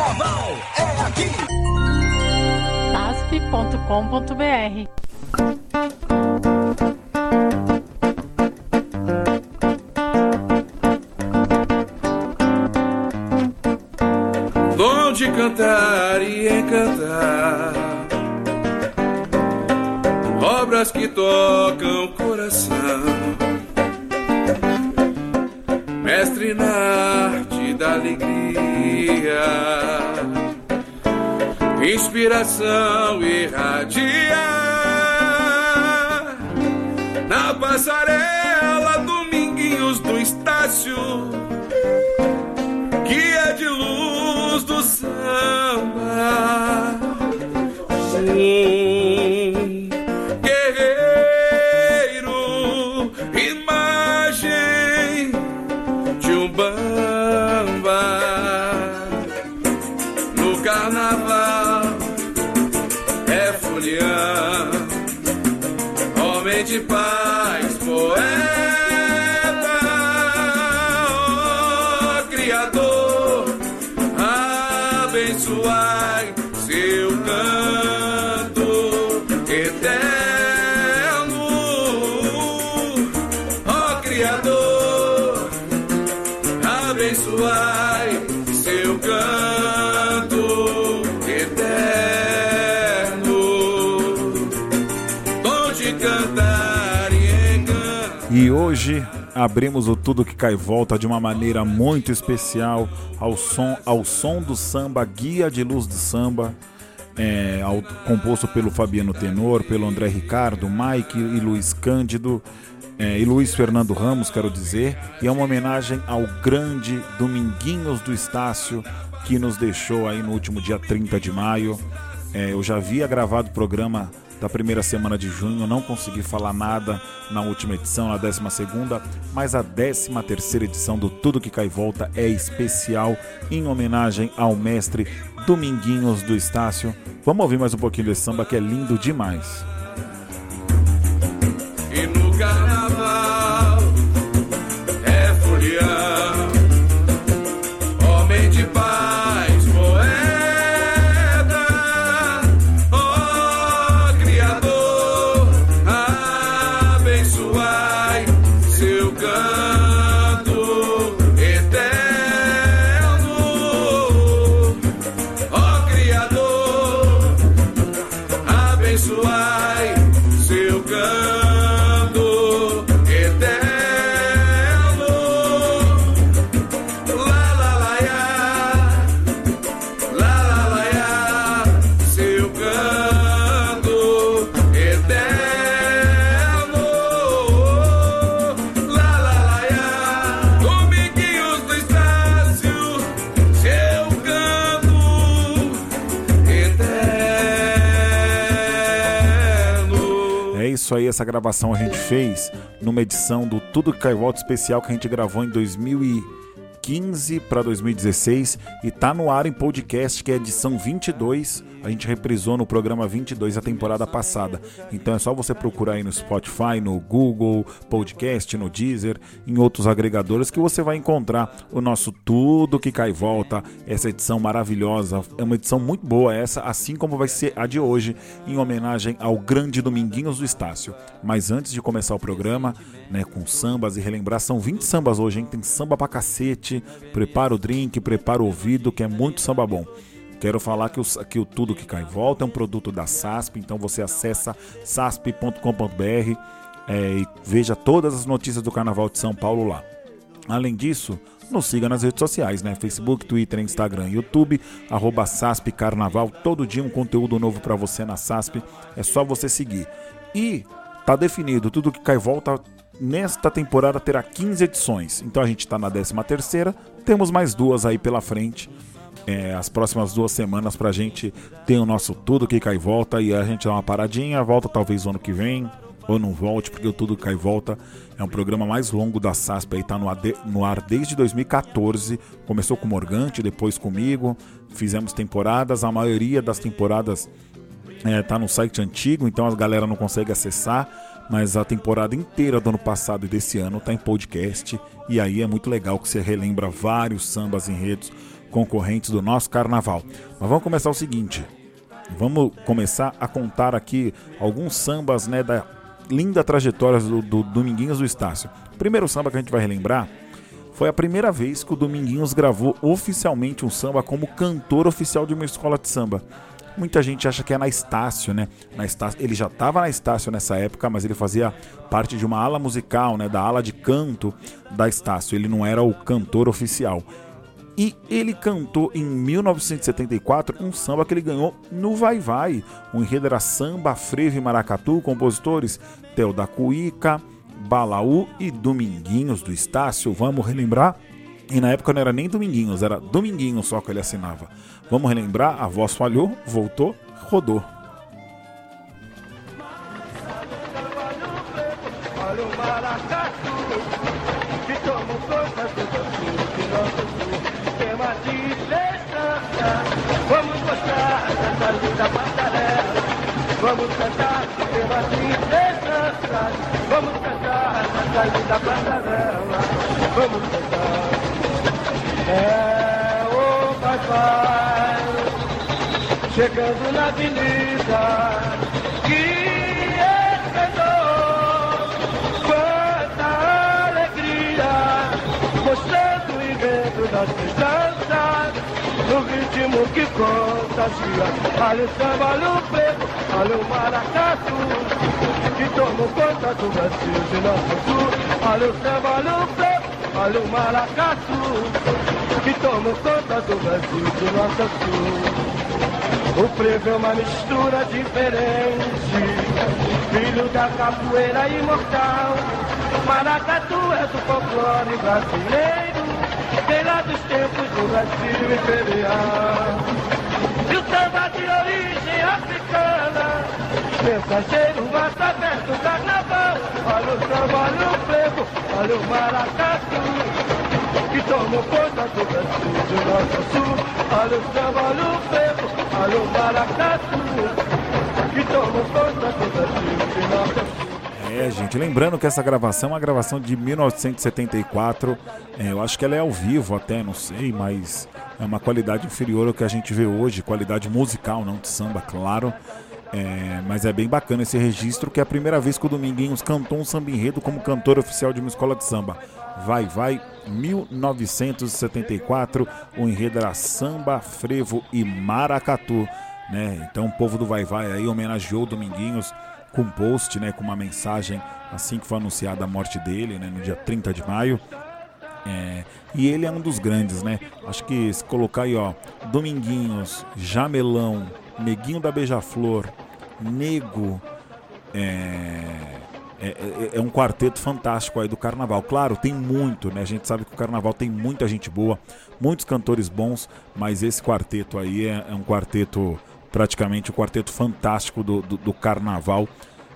Carnaval é aqui. asp.com.br Dom de cantar e encantar. Obras que tocam o coração alegria. Inspiração irradia. Na passarela Dominguinhos do Estácio guia de luz do samba. Abrimos o Tudo Que Cai Volta de uma maneira muito especial ao som, ao som do samba Guia de Luz do Samba, é, ao- composto pelo Fabiano Tenor, pelo André Ricardo, Mike e Luiz Cândido. é, e Luiz Fernando Ramos, quero dizer, e é uma homenagem ao grande Dominguinhos do Estácio, que nos deixou aí no último dia 30 de maio. É, eu já havia gravado o programa da primeira semana de junho, não consegui falar nada na última edição, na décima segunda, mas a décima terceira edição do Tudo Que Cai Volta é especial em homenagem ao mestre Dominguinhos do Estácio. Vamos ouvir mais um pouquinho desse samba que é lindo demais. Isso aí, essa gravação a gente fez numa edição do Tudo Cai Volta especial que a gente gravou em 2015 para 2016 e tá no ar em podcast, que é edição 22. A gente reprisou no programa 22 a temporada passada. Então é só você procurar aí no Spotify, no Google Podcast, no Deezer, em outros agregadores que você vai encontrar o nosso Tudo Que Cai e Volta, essa edição maravilhosa. É uma edição muito boa essa, assim como vai ser a de hoje, em homenagem ao grande Dominguinhos do Estácio. Mas antes de começar o programa, né, com sambas e relembrar, são 20 sambas hoje, hein? Tem samba pra cacete. Prepara o drink, prepara o ouvido, que é muito samba bom. Quero falar que o, que o Tudo Que Cai Volta é um produto da SASP, então você acessa sasp.com.br é, e veja todas as notícias do Carnaval de São Paulo lá. Além disso, nos siga nas redes sociais, né? Facebook, Twitter, Instagram, YouTube, arroba SASP Carnaval. Todo dia um conteúdo novo para você na SASP. É só você seguir. E tá definido, tudo que cai volta nesta temporada terá 15 edições. Então a gente tá na 13 terceira, temos mais duas aí pela frente. É, as próximas duas semanas pra gente ter o nosso Tudo Que Cai e Volta e a gente dá uma paradinha, volta talvez o ano que vem, ou não volte, porque o Tudo Cai e Volta é um programa mais longo da SASP, aí tá no, AD no ar desde 2014, começou com o Morgante, depois comigo, fizemos temporadas, a maioria das temporadas é, tá no site antigo, então a galera não consegue acessar, mas a temporada inteira do ano passado e desse ano tá em podcast, e aí é muito legal que você relembra vários sambas enredos, concorrentes do nosso carnaval. Mas vamos começar o seguinte. Vamos começar a contar aqui alguns sambas né, da linda trajetória do, do Dominguinhos do Estácio. O primeiro samba que a gente vai relembrar foi a primeira vez que o Dominguinhos gravou oficialmente um samba como cantor oficial de uma escola de samba. Muita gente acha que é na Estácio, né? Na Estácio, ele já estava na Estácio nessa época, mas ele fazia parte de uma ala musical, né? Da ala de canto da Estácio. Ele não era o cantor oficial. E ele cantou em 1974 um samba que ele ganhou no Vai Vai. O enredo era Samba, Frevo e Maracatu, compositores Theo da Cuíca, Balaú e Dominguinhos do Estácio. Vamos relembrar? E na época não era nem Dominguinhos, era Dominguinhos só que ele assinava. Vamos relembrar? A voz falhou, voltou, rodou. Vamos cantar tema de esperança. Vamos cantar nessa linda passarela. Vamos cantar. É o papai chegando na avenida. Que quanta alegria, mostrando o invento das festanças no ritmo que contagia. Olha o samba, olha o preto, olha o maracatu, que toma conta do Brasil de nosso sul. Olha o samba, olha o preto, olha o maracatu, que toma conta do Brasil de nosso sul. O frevo é uma mistura diferente, filho da capoeira imortal. Maracatu é do folclore brasileiro vem lá dos tempos do Brasil imperial. E o samba de origem africana, mensageiro, mata aberto, carnaval. Olha o samba, olha o olha o maracatu, que tomou conta do Brasil norte ao sul. Olha o samba, olha o olha o maracatu, que tomou conta do Brasil norte ao sul. É, gente, lembrando que essa gravação é uma gravação de 1974. É, eu acho que ela é ao vivo até, não sei, mas é uma qualidade inferior ao que a gente vê hoje, qualidade musical, não de samba, claro. É, mas é bem bacana esse registro, que é a primeira vez que o Dominguinhos cantou um samba enredo como cantor oficial de uma escola de samba. Vai, vai, 1974, o enredo era samba, frevo e maracatu. Né? Então o povo do Vai Vai aí homenageou o Dominguinhos com um post, né, com uma mensagem assim que foi anunciada a morte dele, né, no dia 30 de maio. É, e ele é um dos grandes, né? Acho que se colocar aí, ó, Dominguinhos, Jamelão, Neguinho da Beija-Flor, Nego, é, é, é, é, um quarteto fantástico aí do carnaval. Claro, tem muito, né? A gente sabe que o carnaval tem muita gente boa, muitos cantores bons, mas esse quarteto aí é, é um quarteto praticamente o quarteto fantástico do, do, do carnaval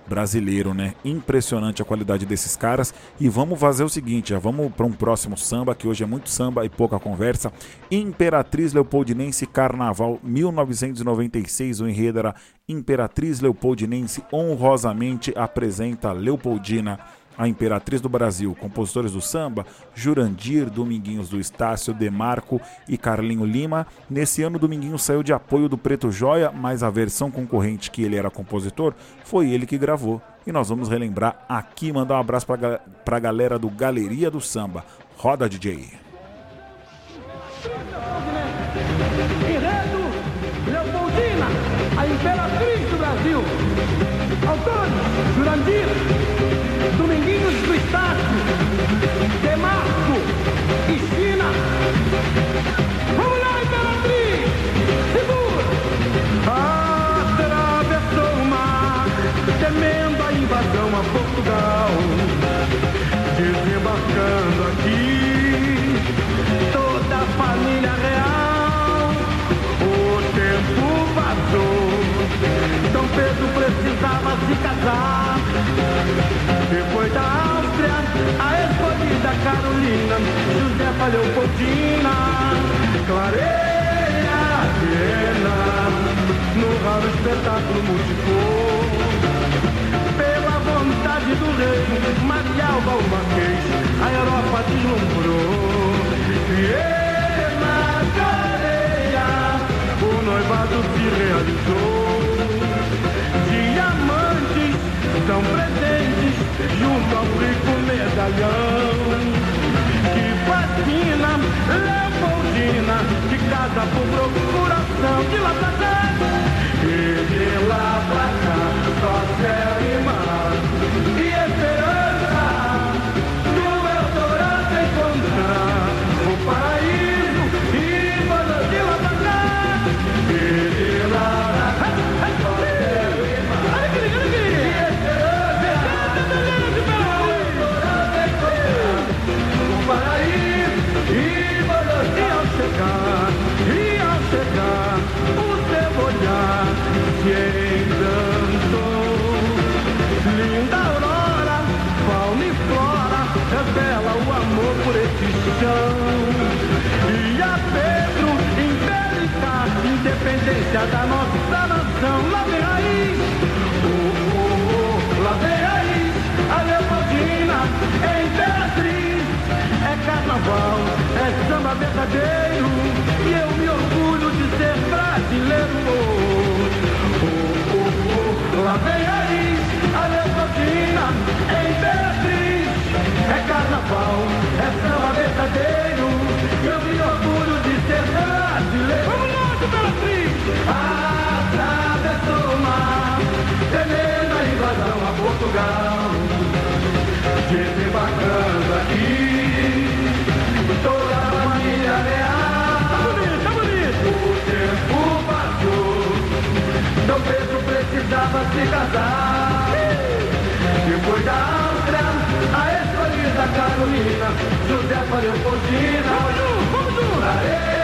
brasileiro, né? Impressionante a qualidade desses caras. E vamos fazer o seguinte, já vamos para um próximo samba, que hoje é muito samba e pouca conversa. Imperatriz Leopoldinense Carnaval 1996, o enredo era Imperatriz Leopoldinense honrosamente apresenta Leopoldina a Imperatriz do Brasil, compositores do samba, Jurandir, Dominguinhos do Estácio, Demarco e Carlinho Lima. Nesse ano, Dominguinhos saiu de apoio do Preto Joia, mas a versão concorrente que ele era compositor foi ele que gravou. E nós vamos relembrar aqui, mandar um abraço para a galera do Galeria do Samba. Roda, DJ. Enredo Leopoldina, a Imperatriz do Brasil. Autores, Jurandir, Estácio, Demarco China. Vamos lá, Imperatriz! Segura! Atravessou o mar, temendo a invasão a Portugal. Desembarcando aqui, Carolina, Josefa Leopoldina, clareia Viena, no raro espetáculo multicor. Pela vontade do rei, Maria Alba o Marquês, a Europa deslumbrou. Viena, realizou. Diamantes são presentes junto ao rico medalhão. De casa por procuração, de lá pra cá. E de lá pra cá, só da nossa nação. Lá vem raiz, oh, oh, oh, lá vem raiz, a Leopoldina, é imperatriz. É carnaval, é samba verdadeiro, e eu me orgulho de ser brasileiro. Oh, oh, oh, lá vem raiz, a Leopoldina, é imperatriz. É carnaval, é samba verdadeiro, eu me orgulho de ser brasileiro. Vamos lá, imperatriz! Atravessou o mar, temendo a invasão a Portugal desembarcando aqui toda a família real. Tá bonito, tá bonito. O tempo passou, Dom Pedro precisava se casar. Depois da Áustria, a escolhida Carolina, José Leopoldina. Vamos vamos junto. Areia,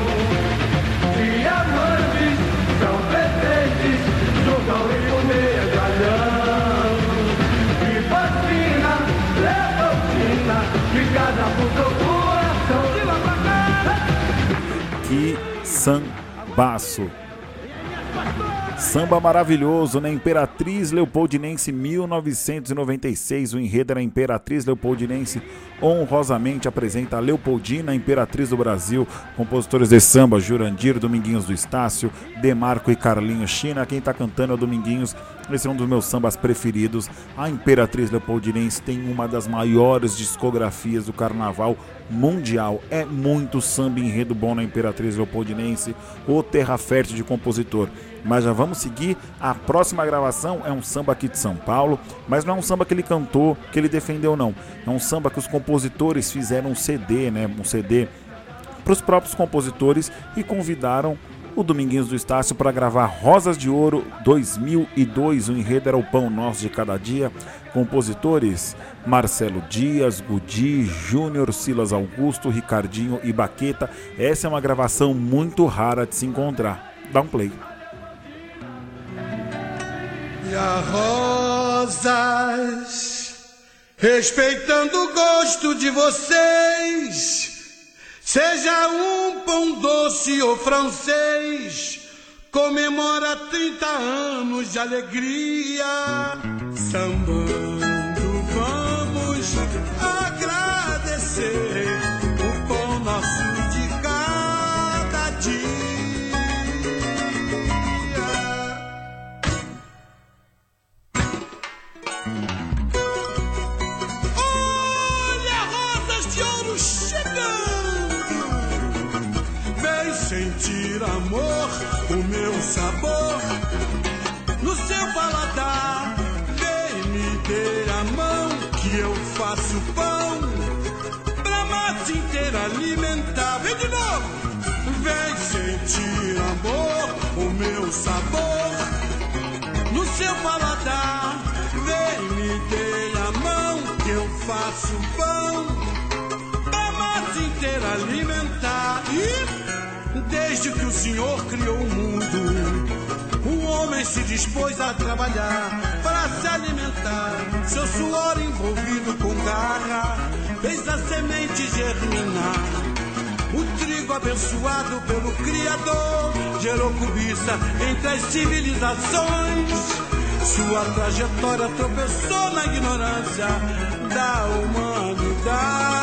Que sambaço. Samba maravilhoso, né? Imperatriz Leopoldinense 1996. O enredo era Imperatriz Leopoldinense honrosamente apresenta a Leopoldina, Imperatriz do Brasil. Compositores de samba: Jurandir, Dominguinhos do Estácio, Demarco e Carlinhos China. Quem tá cantando é o Dominguinhos. Esse é um dos meus sambas preferidos. A Imperatriz Leopoldinense tem uma das maiores discografias do carnaval mundial. É muito samba enredo bom na Imperatriz Leopoldinense, o terra fértil de compositor. Mas já vamos seguir. A próxima gravação é um samba aqui de São Paulo, mas não é um samba que ele cantou, que ele defendeu, não. É um samba que os compositores fizeram um CD, né? Um CD para os próprios compositores e convidaram o Dominguinhos do Estácio para gravar Rosas de Ouro 2002. O enredo era o pão nosso de cada dia. Compositores Marcelo Dias, Gudi, Júnior, Silas Augusto, Ricardinho e Baqueta. Essa é uma gravação muito rara de se encontrar. Dá um play. E a rosas, respeitando o gosto de vocês, seja um pão doce ou francês, comemora 30 anos de alegria, sambando paladar. Vem me dê a mão que eu faço pão pra massa inteira alimentar. E desde que o Senhor criou o mundo, o homem se dispôs a trabalhar para se alimentar. Seu suor envolvido com garra fez a semente germinar. O trigo abençoado pelo Criador gerou cobiça entre as civilizações. Sua trajetória tropeçou na ignorância da humanidade.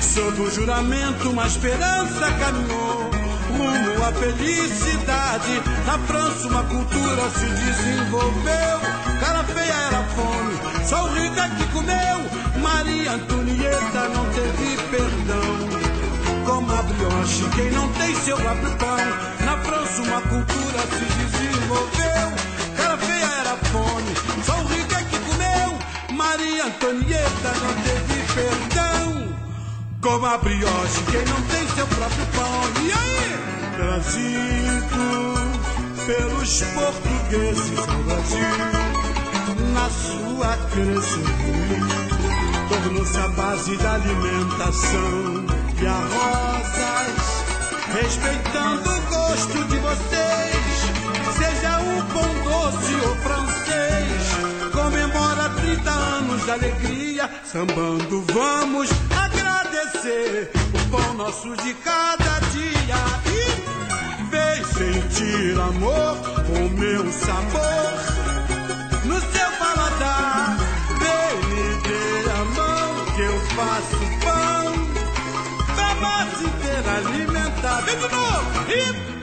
Sob o juramento, uma esperança caminhou rumo à felicidade. Na França, uma cultura se desenvolveu. Cara feia era fome, só o rico é que comeu. Maria Antonieta não teve perdão. Como a brioche, quem não tem seu próprio pão. Na França, uma cultura se desenvolveu. Maria Antonieta não teve perdão. Como a brioche, quem não tem seu próprio pão. E aí? Trazido pelos portugueses ao Brasil, na sua crescente tornou-se a base da alimentação e a rosas, respeitando o gosto de vocês, seja o pão doce ou francês, 30 anos de alegria, sambando vamos agradecer o pão nosso de cada dia. E vem sentir amor com meu sabor. No seu paladar, vem me dê a mão que eu faço pão. Pra massa inteira alimentar. Vem de novo e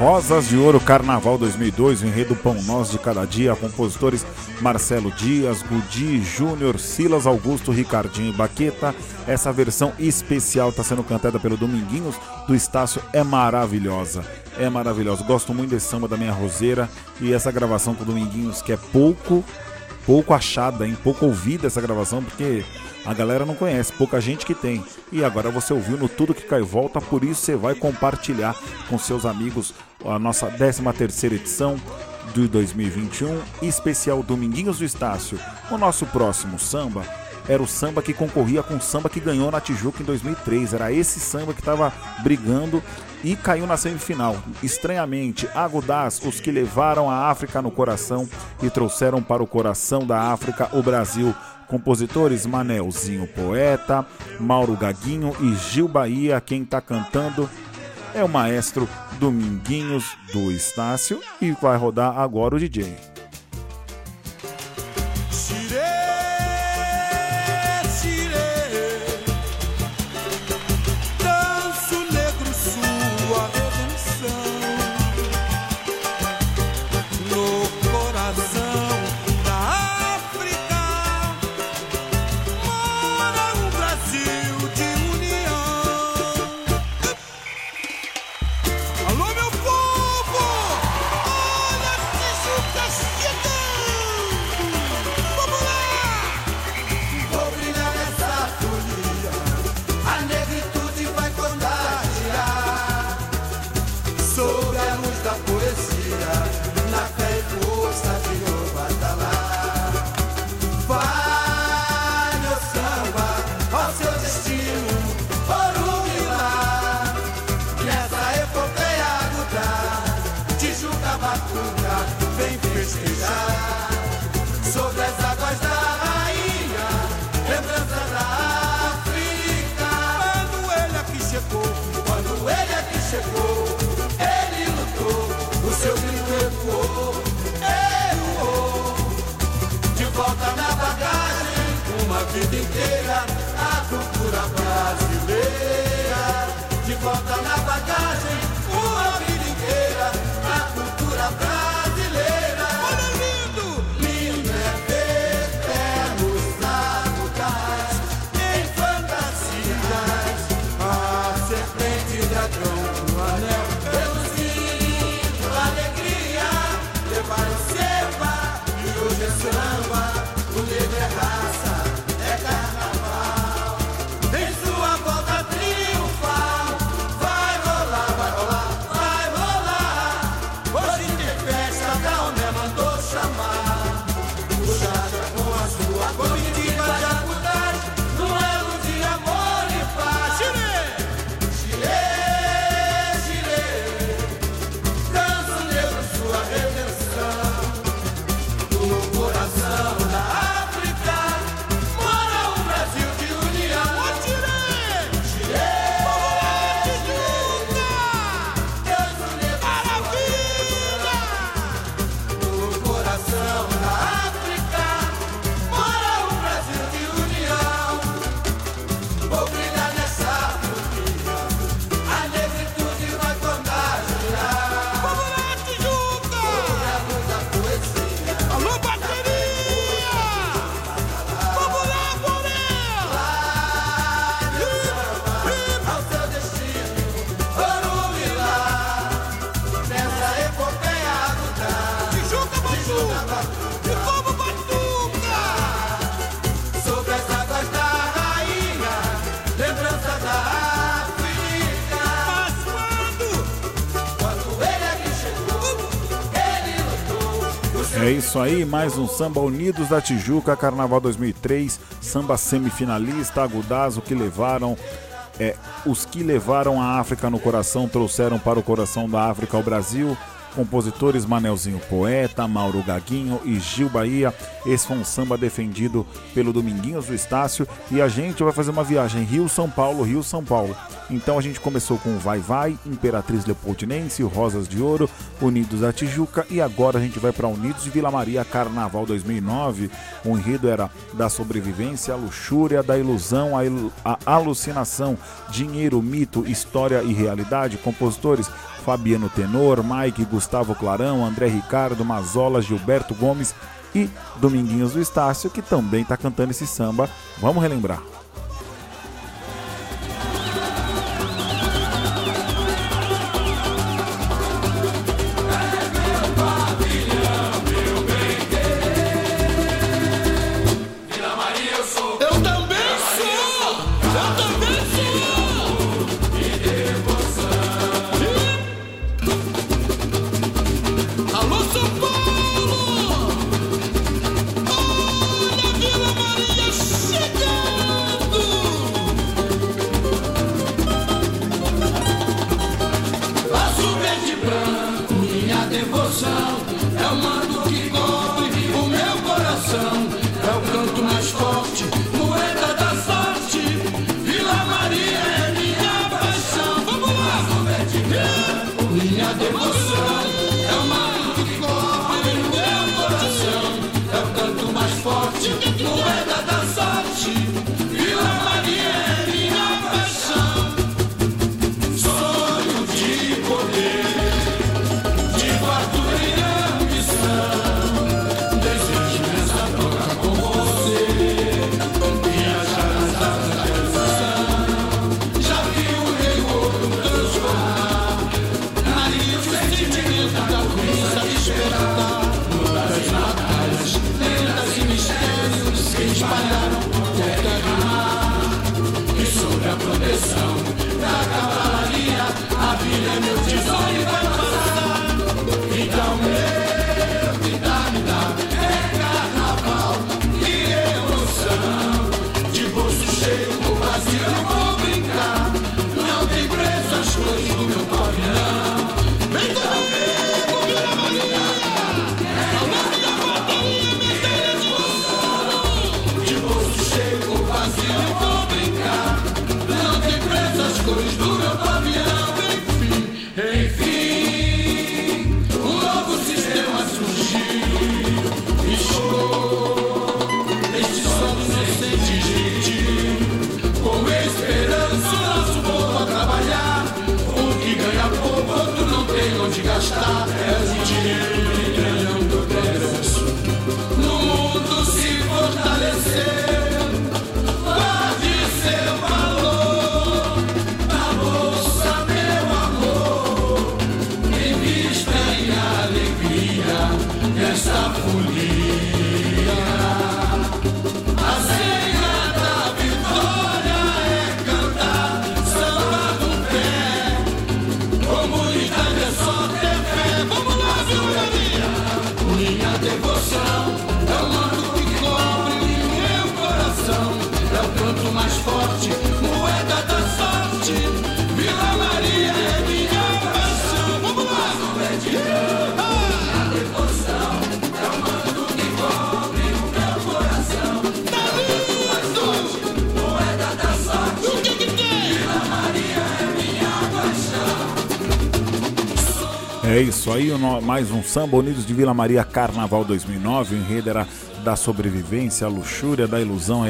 Rosas de Ouro Carnaval 2002, o enredo Pão Nós de Cada Dia, compositores Marcelo Dias, Gudi Júnior, Silas Augusto, Ricardinho e Baqueta. Essa versão especial está sendo cantada pelo Dominguinhos do Estácio, é maravilhosa. É maravilhosa. Gosto muito desse samba da minha roseira e essa gravação com o Dominguinhos, que é pouco, pouco achada, hein? pouco ouvida essa gravação, porque a galera não conhece, pouca gente que tem. E agora você ouviu no Tudo Que Cai Volta, por isso você vai compartilhar com seus amigos a nossa 13 terceira edição de 2021, especial Dominguinhos do Estácio. O nosso próximo samba era o samba que concorria com o samba que ganhou na Tijuca em 2003. Era esse samba que estava brigando e caiu na semifinal. Estranhamente, Agudaz, os que levaram a África no coração e trouxeram para o coração da África o Brasil. Compositores Manelzinho Poeta, Mauro Gaguinho e Gil Bahia. Quem está cantando é o maestro Dominguinhos do Estácio e vai rodar agora o DJ. Aí, mais um Samba Unidos da Tijuca, Carnaval 2003, samba semifinalista, Agudazo que levaram é, os que levaram a África no coração trouxeram para o coração da África o Brasil. Compositores Manelzinho Poeta, Mauro Gaguinho e Gil Bahia. Esse foi um samba defendido pelo Dominguinhos do Estácio. E a gente vai fazer uma viagem Rio-São Paulo, Rio-São Paulo. Então a gente começou com Vai Vai, Imperatriz Leopoldinense, Rosas de Ouro, Unidos da Tijuca e agora a gente vai para Unidos de Vila Maria Carnaval 2009. O enredo era da sobrevivência, a luxúria, da ilusão, a, il a alucinação, dinheiro, mito, história e realidade. Compositores Fabiano Tenor, Mike, Gustavo Clarão, André Ricardo, Mazola, Gilberto Gomes e Dominguinhos do Estácio, que também está cantando esse samba. Vamos relembrar. É isso aí, mais um Samba Unidos de Vila Maria Carnaval 2009. O enredo era da sobrevivência, a luxúria, da ilusão,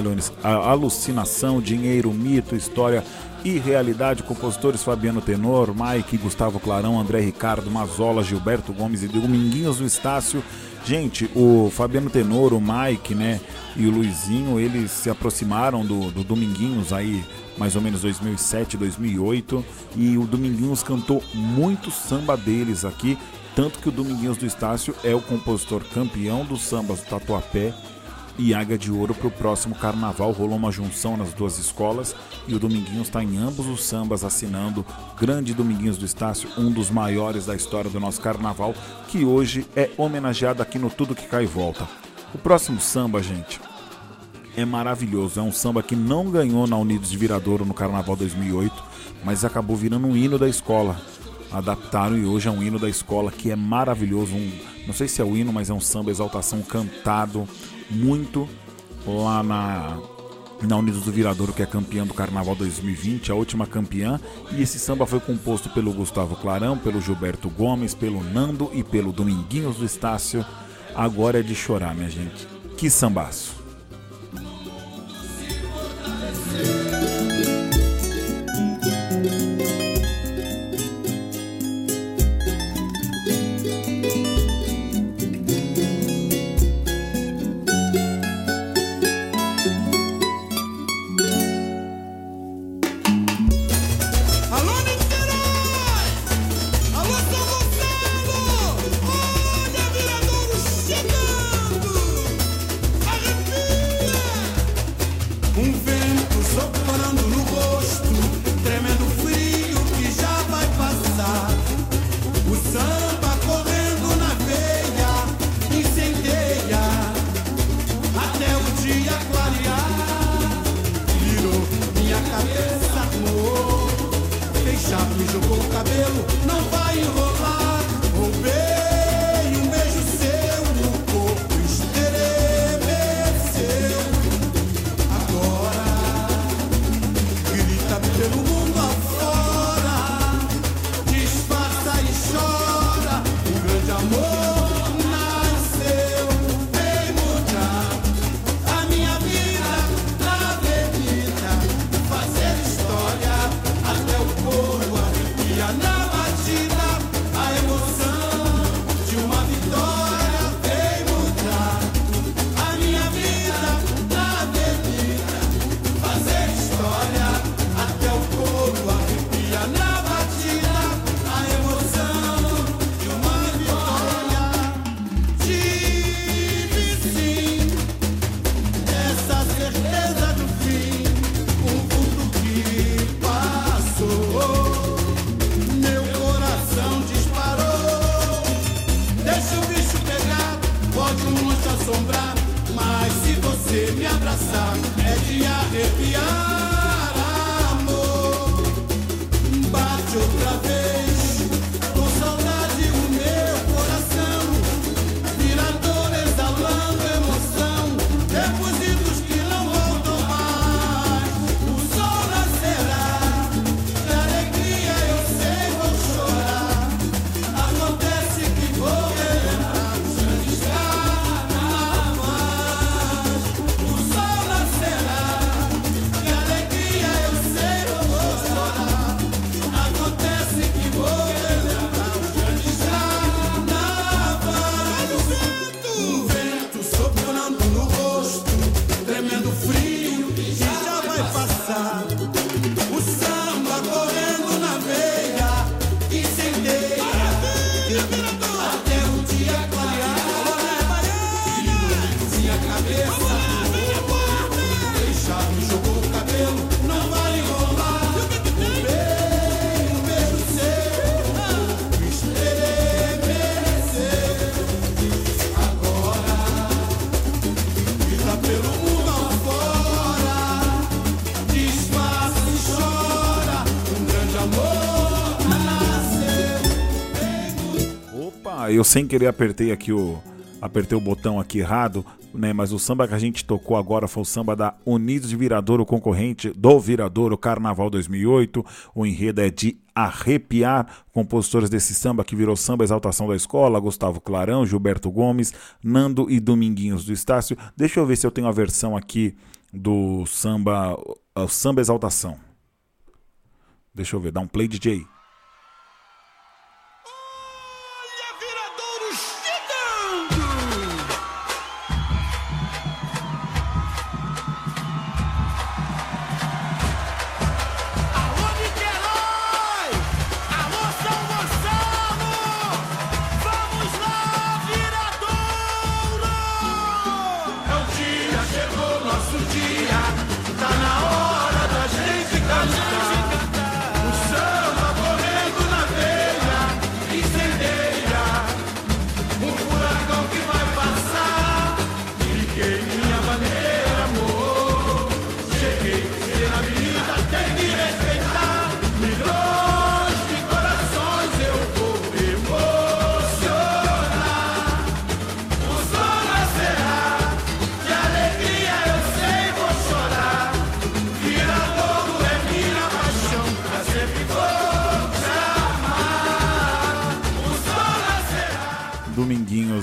a alucinação, dinheiro, mito, história e realidade. Compositores Fabiano Tenor, Mike, Gustavo Clarão, André Ricardo, Mazola, Gilberto Gomes e Dominguinhos do Estácio. Gente, o Fabiano Tenor, o Mike, né, e o Luizinho, eles se aproximaram do, do Dominguinhos aí mais ou menos 2007, 2008, e o Dominguinhos cantou muito samba deles aqui, tanto que o Dominguinhos do Estácio é o compositor campeão dos sambas do Tatuapé, e Águia de Ouro para o próximo carnaval. Rolou uma junção nas duas escolas e o Dominguinhos está em ambos os sambas assinando Grande Dominguinhos do Estácio, um dos maiores da história do nosso carnaval, que hoje é homenageado aqui no Tudo Que Cai e Volta. O próximo samba, gente, é maravilhoso. É um samba que não ganhou na Unidos de Viradouro no Carnaval 2008, mas acabou virando um hino da escola. Adaptaram e hoje é um hino da escola que é maravilhoso. Um, não sei se é o hino, mas é um samba exaltação cantado muito lá na na Unidos do Viradouro, que é campeã do Carnaval 2020, a última campeã. E esse samba foi composto pelo Gustavo Clarão, pelo Gilberto Gomes, pelo Nando e pelo Dominguinhos do Estácio. Agora é de chorar, minha gente. Que sambaço! Eu sem querer apertei aqui o apertei o botão aqui errado, né? Mas o samba que a gente tocou agora foi o samba da Unidos de Viradouro, concorrente do Viradouro Carnaval 2008. O enredo é de arrepiar. Compositores desse samba que virou samba exaltação da escola: Gustavo Clarão, Gilberto Gomes, Nando e Dominguinhos do Estácio. Deixa eu ver se eu tenho a versão aqui do samba, o samba exaltação. Deixa eu ver, dá um play DJ.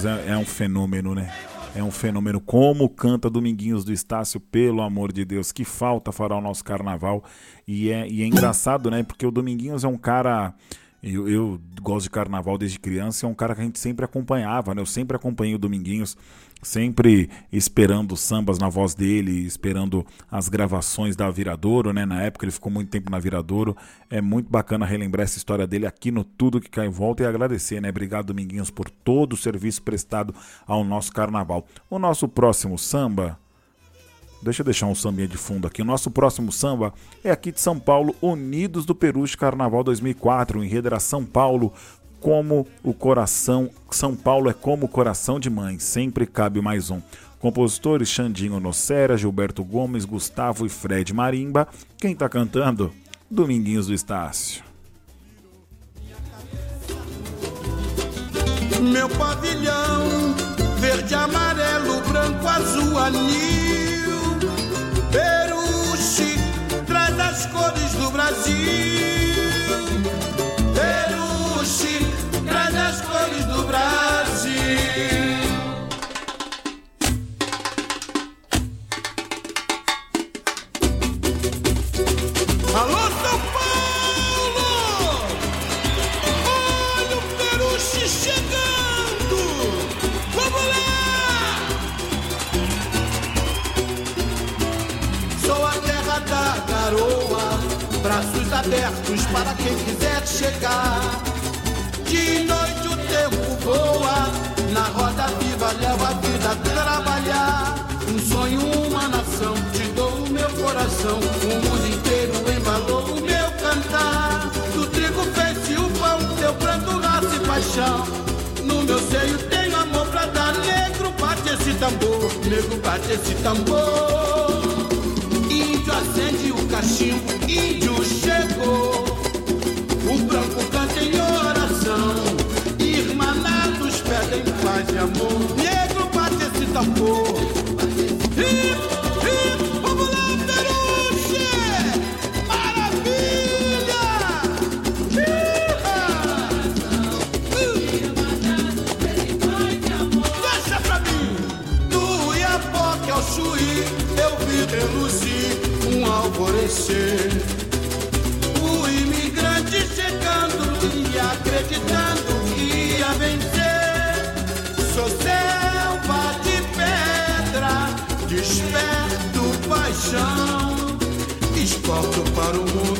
É, é um fenômeno, né? É um fenômeno. Como canta Dominguinhos do Estácio, pelo amor de Deus, que falta fará o nosso carnaval. E é, e é engraçado, né? Porque o Dominguinhos é um cara. Eu, eu, gosto de carnaval desde criança, é um cara que a gente sempre acompanhava, né? Eu sempre acompanhei o Dominguinhos sempre esperando sambas na voz dele, esperando as gravações da Viradouro, né? Na época ele ficou muito tempo na Viradouro. É muito bacana relembrar essa história dele aqui no Tudo que cai em volta e agradecer, né? Obrigado, Dominguinhos, por todo o serviço prestado ao nosso carnaval. O nosso próximo samba. Deixa eu deixar um sambinha de fundo aqui. O nosso próximo samba é aqui de São Paulo, Unidos do Peruche Carnaval 2004. O enredo era São Paulo, como o coração, São Paulo é como o coração de mãe, sempre cabe mais um. Compositores Xandinho Nocera, Gilberto Gomes, Gustavo e Fred Marimba. Quem tá cantando? Dominguinhos do Estácio. Meu pavilhão, verde, amarelo, branco, azul, anil, abertos para quem quiser chegar. De noite o tempo voa, na roda viva leva a vida a trabalhar. Um sonho, uma nação, te dou o meu coração. O mundo inteiro embalou o meu cantar. Do trigo fez o pão, teu pranto, raça e paixão. No meu seio tenho amor pra dar. Negro, bate esse tambor, negro, bate esse tambor alvorecer. O imigrante chegando e acreditando que ia vencer. Sou selva de pedra, desperto paixão. Exporto para o mundo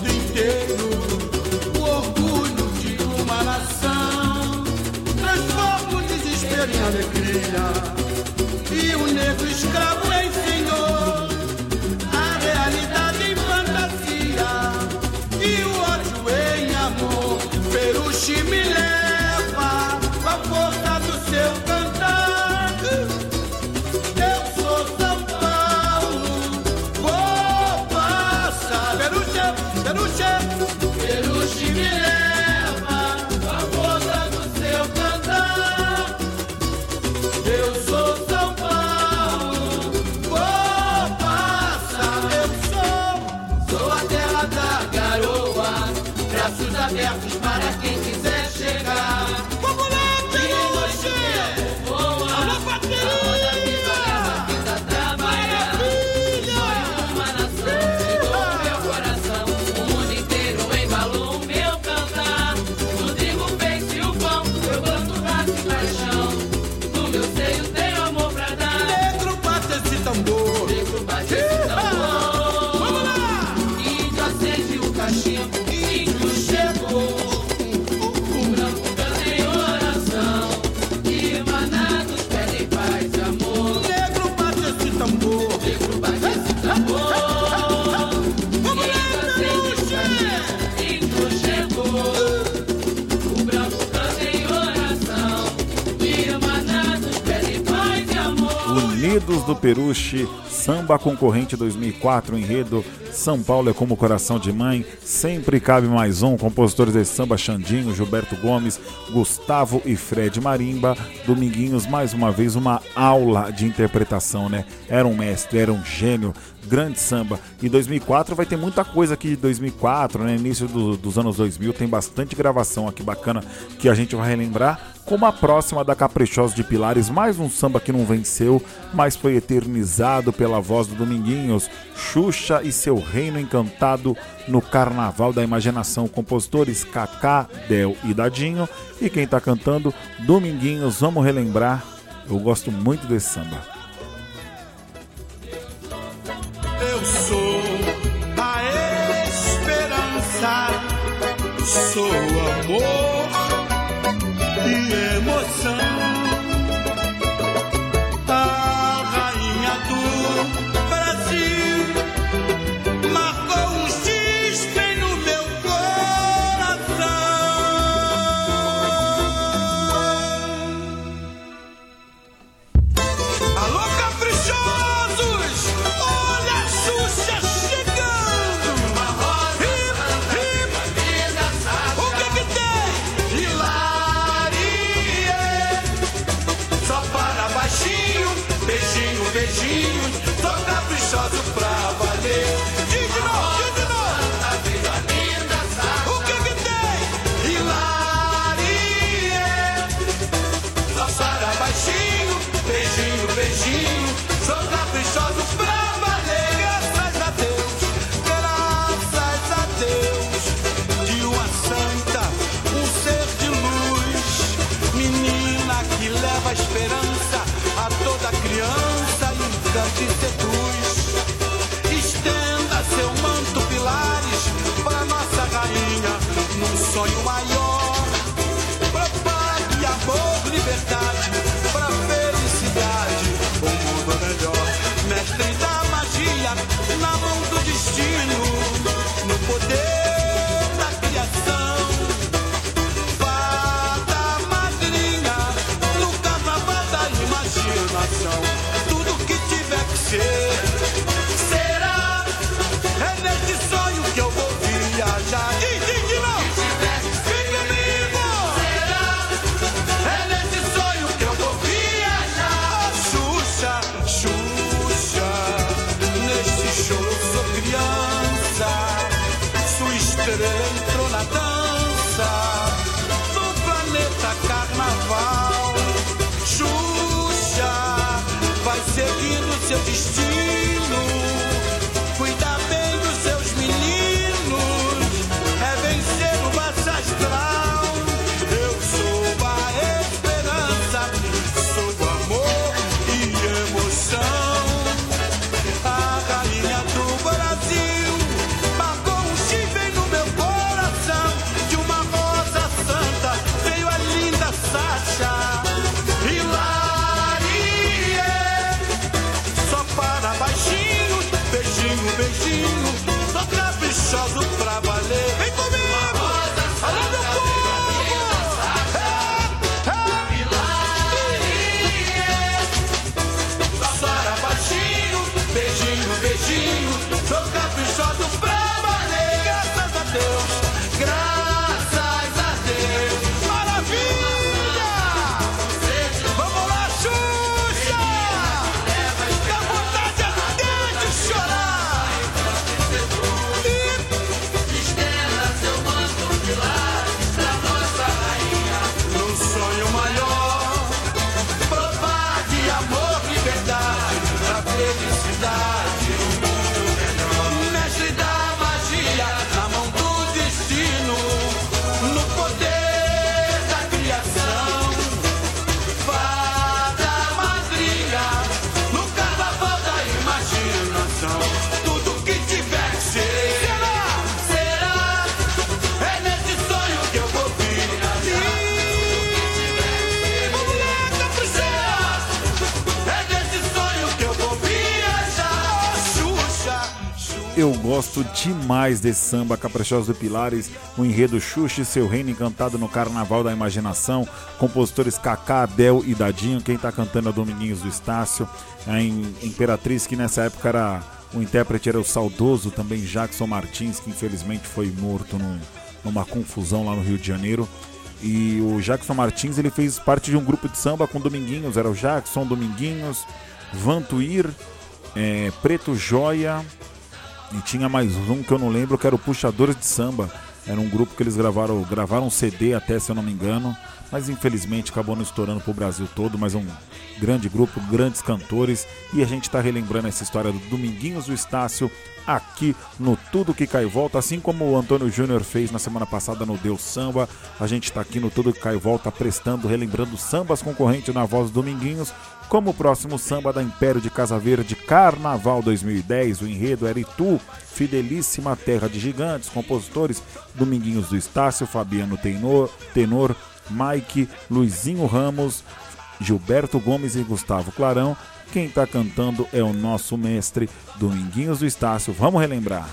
do Peruche, Samba Concorrente 2004, enredo São Paulo é como coração de mãe, sempre cabe mais um, compositores de samba Xandinho, Gilberto Gomes, Gustavo e Fred Marimba, Dominguinhos, mais uma vez uma aula de interpretação, né? Era um mestre, era um gênio, grande samba. E 2004 vai ter muita coisa aqui de 2004, né? Início do, dos anos 2000, tem bastante gravação aqui bacana que a gente vai relembrar. Como a próxima da Caprichosa de Pilares, mais um samba que não venceu, mas foi eternizado pela voz do Dominguinhos, Xuxa e seu Reino Encantado no Carnaval da Imaginação. Compositores Kaká, Del e Dadinho. E quem tá cantando, Dominguinhos, vamos relembrar. Eu gosto muito desse samba. Eu sou a esperança, sou amor e emoção. Gosto demais desse samba Caprichosos do Pilares, o enredo Xuxa e seu reino encantado no Carnaval da Imaginação, compositores Cacá, Adel e Dadinho, quem tá cantando é Dominguinhos do Estácio, a Imperatriz que nessa época era o intérprete era o saudoso também Jackson Martins, que infelizmente foi morto num, numa confusão lá no Rio de Janeiro. E o Jackson Martins ele fez parte de um grupo de samba com Dominguinhos, era o Jackson, Dominguinhos, Vantuir, é, Preto Joia, e tinha mais um que eu não lembro, que era o Puxadores de Samba. Era um grupo que eles gravaram, gravaram um CD até, se eu não me engano. Mas infelizmente acabou não estourando pro Brasil todo, mas um grande grupo, grandes cantores. E a gente está relembrando essa história do Dominguinhos do Estácio aqui no Tudo Que Cai Volta, assim como o Antônio Júnior fez na semana passada no Deus Samba. A gente está aqui no Tudo Que Cai Volta prestando, relembrando sambas concorrentes na voz do Dominguinhos como o próximo samba da Império de Casa Verde Carnaval 2010, o enredo era Itu, Fidelíssima Terra de Gigantes, compositores Dominguinhos do Estácio, Fabiano Tenor, Tenor Mike, Luizinho Ramos, Gilberto Gomes e Gustavo Clarão. Quem está cantando é o nosso mestre Dominguinhos do Estácio. Vamos relembrar.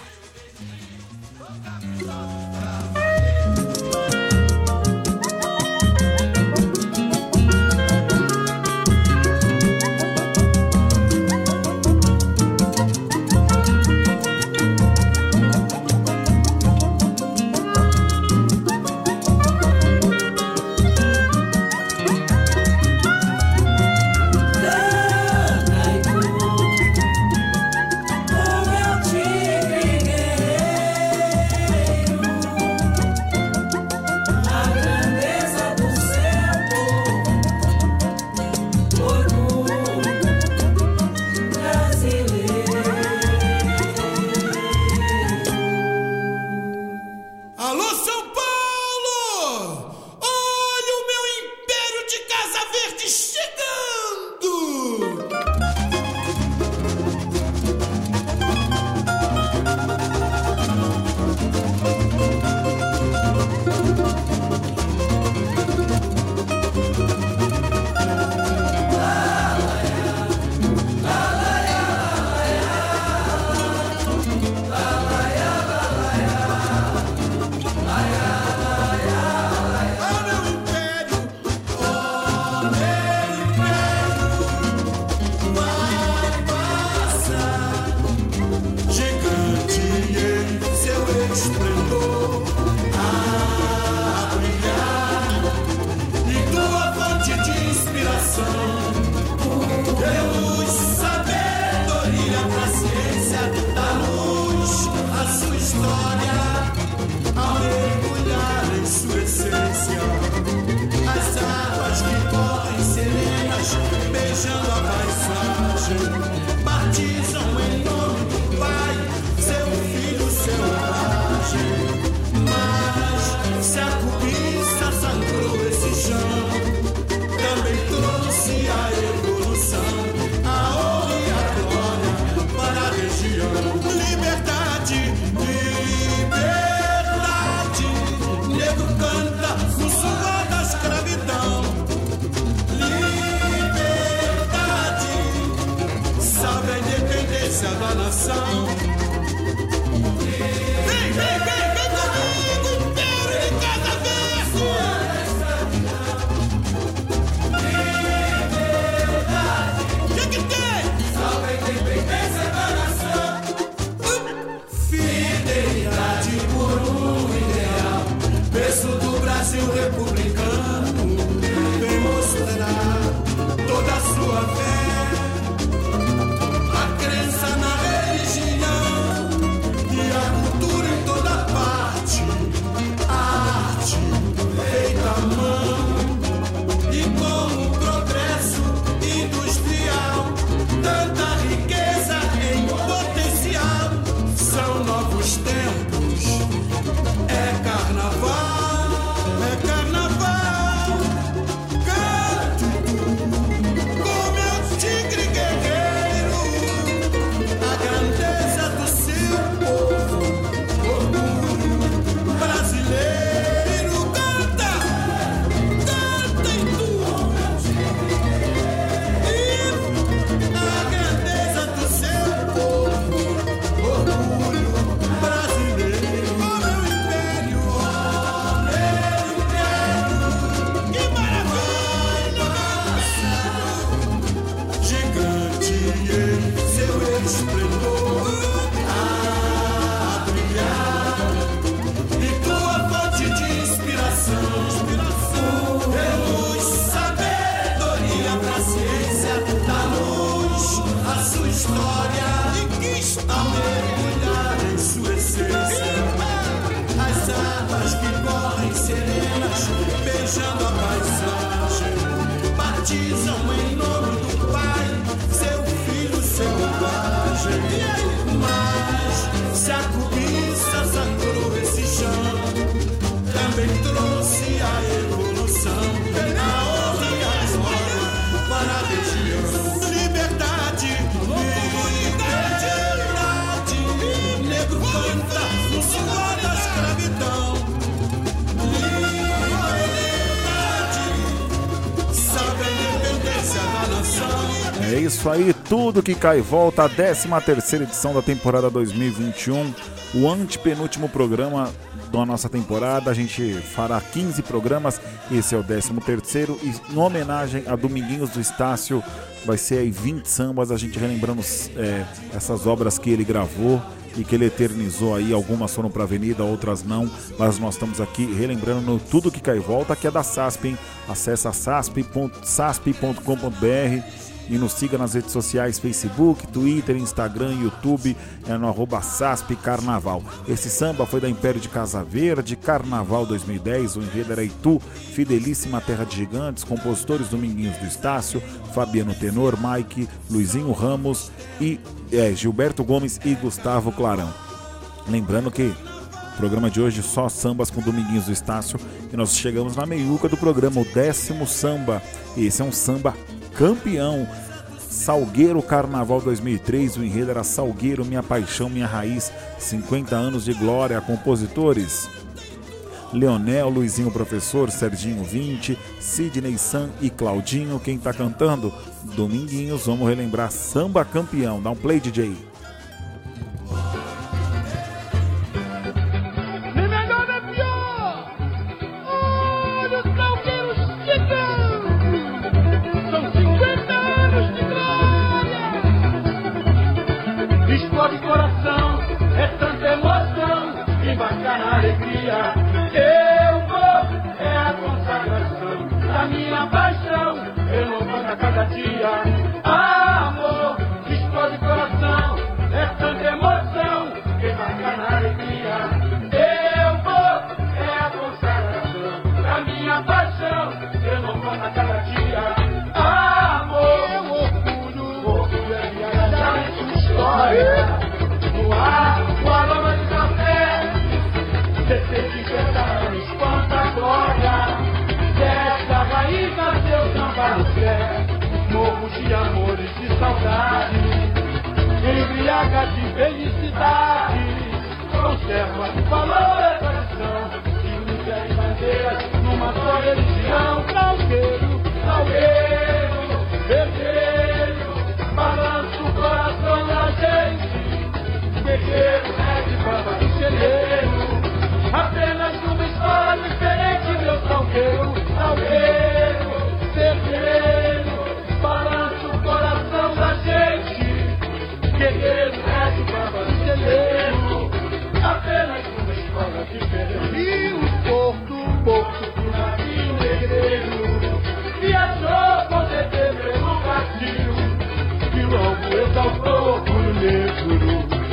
Isso aí, tudo que cai volta, a 13 terceira edição da temporada 2021, o antepenúltimo programa da nossa temporada, a gente fará 15 programas, esse é o 13 terceiro, e em homenagem a Dominguinhos do Estácio, vai ser aí 20 sambas, a gente relembrando é, essas obras que ele gravou, e que ele eternizou aí, algumas foram para Avenida, outras não, mas nós estamos aqui relembrando tudo que cai e volta, que é da SASP, hein? Acesse sasp.sasp.com.br e nos siga nas redes sociais, Facebook, Twitter, Instagram, YouTube, é no arroba SASP Carnaval. Esse samba foi da Império de Casa Verde, Carnaval 2010, o enredo era Itu, Fidelíssima Terra de Gigantes, compositores Dominguinhos do Estácio, Fabiano Tenor, Mike, Luizinho Ramos e é, Gilberto Gomes e Gustavo Clarão. Lembrando que o programa de hoje só sambas com Dominguinhos do Estácio e nós chegamos na meiuca do programa, o décimo samba. Esse é um samba campeão. Salgueiro Carnaval 2003, o enredo era Salgueiro, Minha Paixão, Minha Raiz, 50 anos de glória, compositores. Leonel, Luizinho Professor, Serginho 20, Sidney San e Claudinho. Quem tá cantando? Dominguinhos, vamos relembrar Samba Campeão. Dá um play, DJ. Saudade Embriaga de felicidade Conserva o valor e tradição De luta e bandeiras numa só religião Salgueiro, salgueiro, vermelho Balança o coração da gente Guerreiro, é de baba e celeiro Apenas uma história diferente, meu salgueiro, salgueiro, e apenas uma história diferente. E o porto, porto do navio negreiro, viajou com DT pelo Brasil, que logo exaltou o orgulho negro.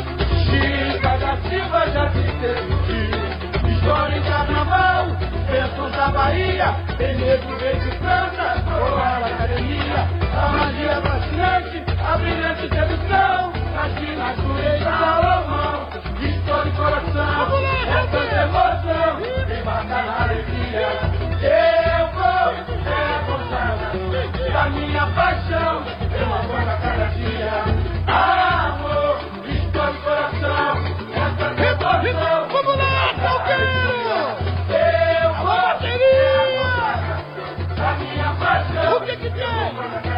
Chica da Silva já se seduziu. História em carnaval, bênçãos da Bahia. Tem negro vem de França, colar a academia. A magia fascinante, a brilhante sedução. As minas do rei Salomão. História e coração, é tanta emoção. Embarca na alegria. Eu vou, é a consagração da minha paixão. Eu aguardo cada dia. Amor, história e coração, é tanta emoção. Vamos lá, Salgueiro! Eu vou, a minha paixão. O que que tem?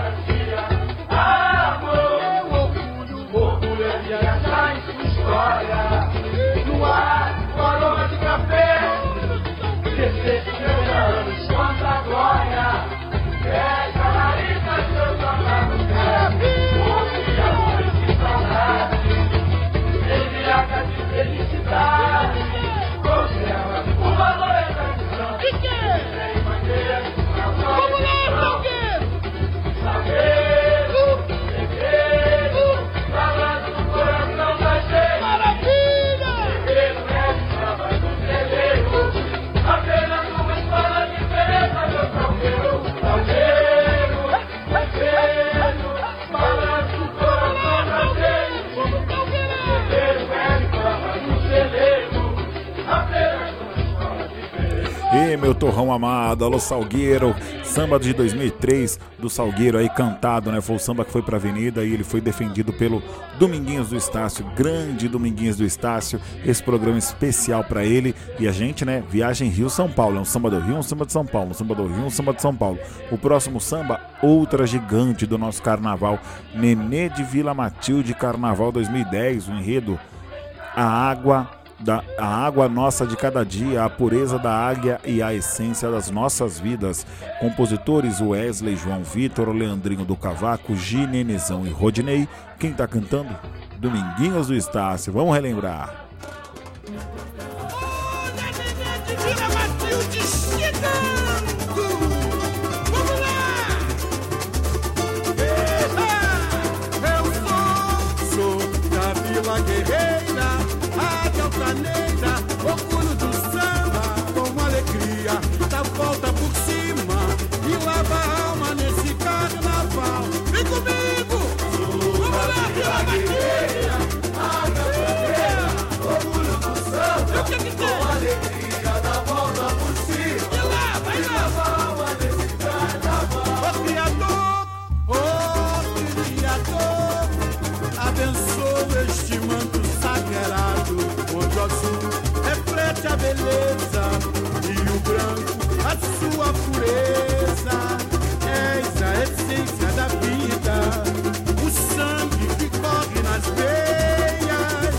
Em sua história. Meu torrão amado, alô Salgueiro, samba de 2003 do Salgueiro aí cantado, né? Foi o samba que foi pra avenida e ele foi defendido pelo Dominguinhos do Estácio, grande Dominguinhos do Estácio, esse programa especial pra ele e a gente, né? Viagem Rio-São Paulo, é um samba do Rio, um samba de São Paulo, um samba do Rio, um samba de São Paulo. O próximo samba, outra gigante do nosso carnaval, Nenê de Vila Matilde, Carnaval 2010, o enredo A Água da, a água nossa de cada dia, a pureza da águia e a essência das nossas vidas. Compositores Wesley, João Vitor, Leandrinho do Cavaco, Ginenezão e Rodney. Quem tá cantando? Dominguinhos do Estácio. Vamos relembrar. A beleza e o branco a sua pureza. És a essência da vida, o sangue que corre nas veias,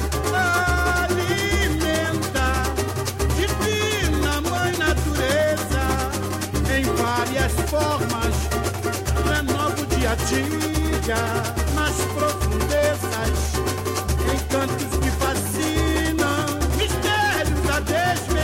alimenta divina mãe natureza em várias formas renova o dia a dia nas profundezas que fascinam Deixa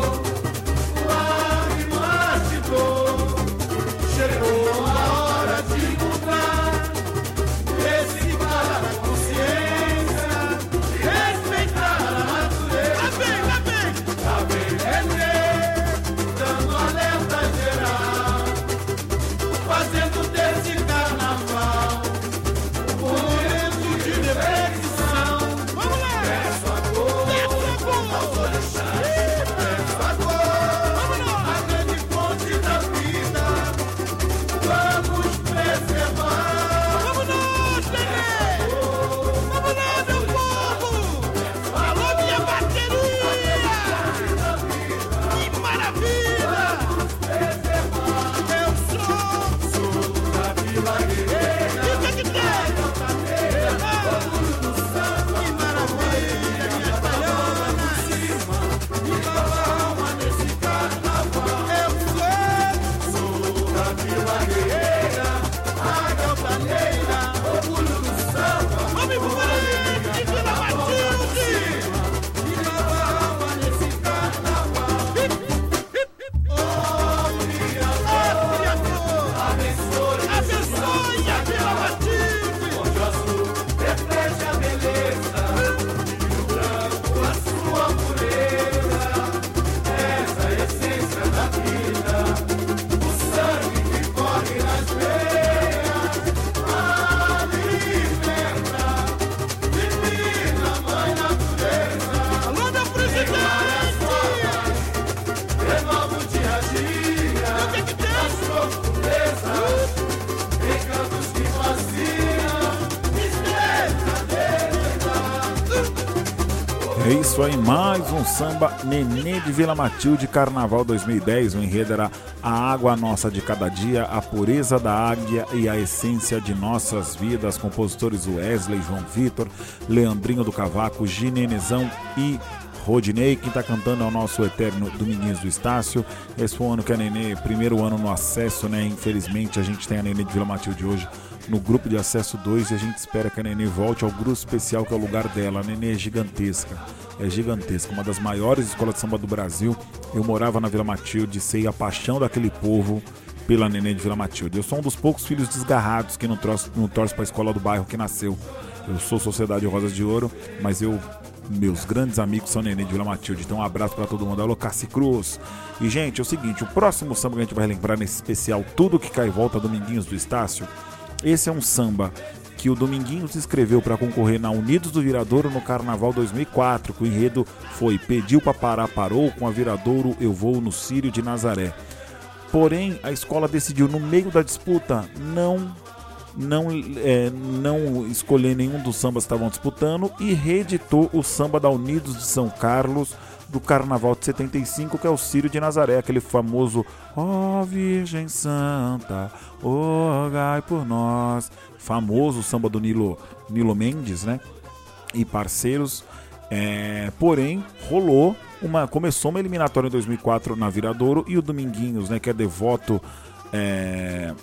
isso aí, mais um samba Nenê de Vila Matilde Carnaval 2010. O enredo era A Água Nossa de Cada Dia, A Pureza da Águia e a Essência de Nossas Vidas. Compositores Wesley, João Vitor, Leandrinho do Cavaco, Ginenezão e Rodinei. Quem tá cantando é o nosso eterno Dominguinhos do Estácio. Esse foi o ano que a Nenê, primeiro ano no acesso, né? Infelizmente a gente tem a Nenê de Vila Matilde hoje no grupo de acesso 2 e a gente espera que a Nenê volte ao grupo especial que é o lugar dela. A Nenê é gigantesca, é gigantesca, uma das maiores escolas de samba do Brasil. Eu morava na Vila Matilde, sei a paixão daquele povo pela Nenê de Vila Matilde. Eu sou um dos poucos filhos desgarrados que não torce, não torce para a escola do bairro que nasceu. Eu sou Sociedade Rosas de Ouro, mas eu meus grandes amigos são Nenê de Vila Matilde. Então um abraço para todo mundo. Alô, Cassi Cruz. E, gente, é o seguinte: o próximo samba que a gente vai lembrar nesse especial Tudo que Cai Volta Dominguinhos do Estácio esse é um samba que o Dominguinhos escreveu para concorrer na Unidos do Viradouro no Carnaval 2004, que o enredo foi Pediu para parar, parou, com a Viradouro eu vou no Sírio de Nazaré. Porém, a escola decidiu no meio da disputa não não, é, não escolher nenhum dos sambas que estavam disputando e reeditou o samba da Unidos de São Carlos do Carnaval de 75, que é o Círio de Nazaré, aquele famoso Ó oh, Virgem Santa, rogai por nós. Famoso samba do Nilo, Nilo Mendes, né? E parceiros. É, porém, rolou uma. Começou uma eliminatória em 2004 na Viradouro e o Dominguinhos, né? Que é devoto é,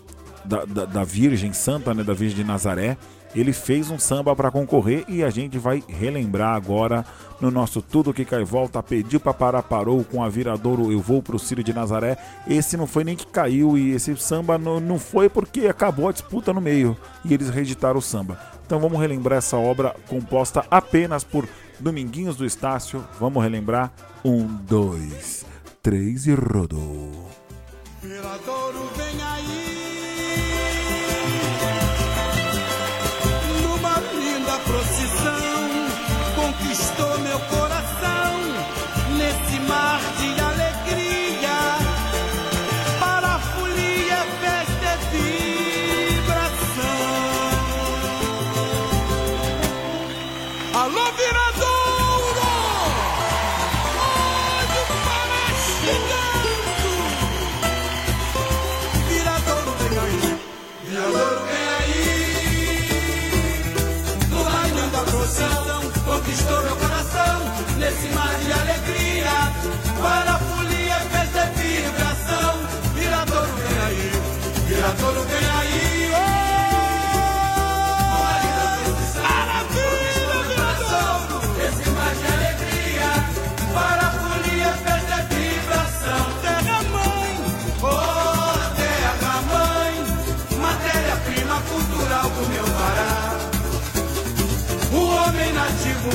da, da, da, Virgem Santa, né? Da Virgem de Nazaré. Ele fez um samba para concorrer e a gente vai relembrar agora no nosso Tudo Que Cai Volta. Pediu para parar, parou com a Viradouro Eu Vou Pro Círio de Nazaré. Esse não foi nem que caiu e esse samba não, não foi porque acabou a disputa no meio e eles reeditaram o samba. Então vamos relembrar essa obra composta apenas por Dominguinhos do Estácio. Vamos relembrar. Um, dois, três e rodou. Viradouro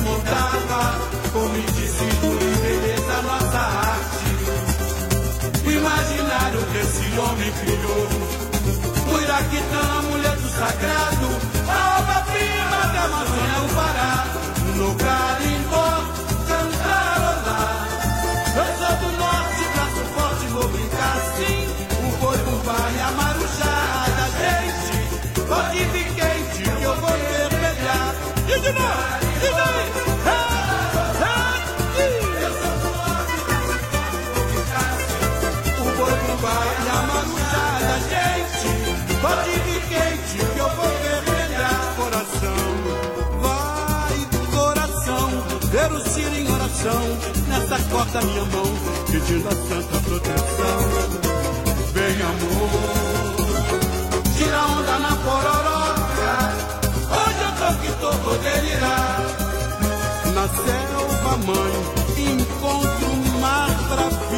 montava com misticismo e beleza nossa arte. Imaginário desse homem criou. O Iraquitã, a mulher do sagrado, a obra-prima da Amazônia, o Pará. No carimbó, Pode vir quente que eu vou mergulhar. Coração, vai coração, ver o em oração. Nessa corta minha mão, pedindo a santa proteção. Vem amor, tira onda na pororoca. Hoje eu tô que tô vou delirar. Na selva, mãe, encontro um mar bravio.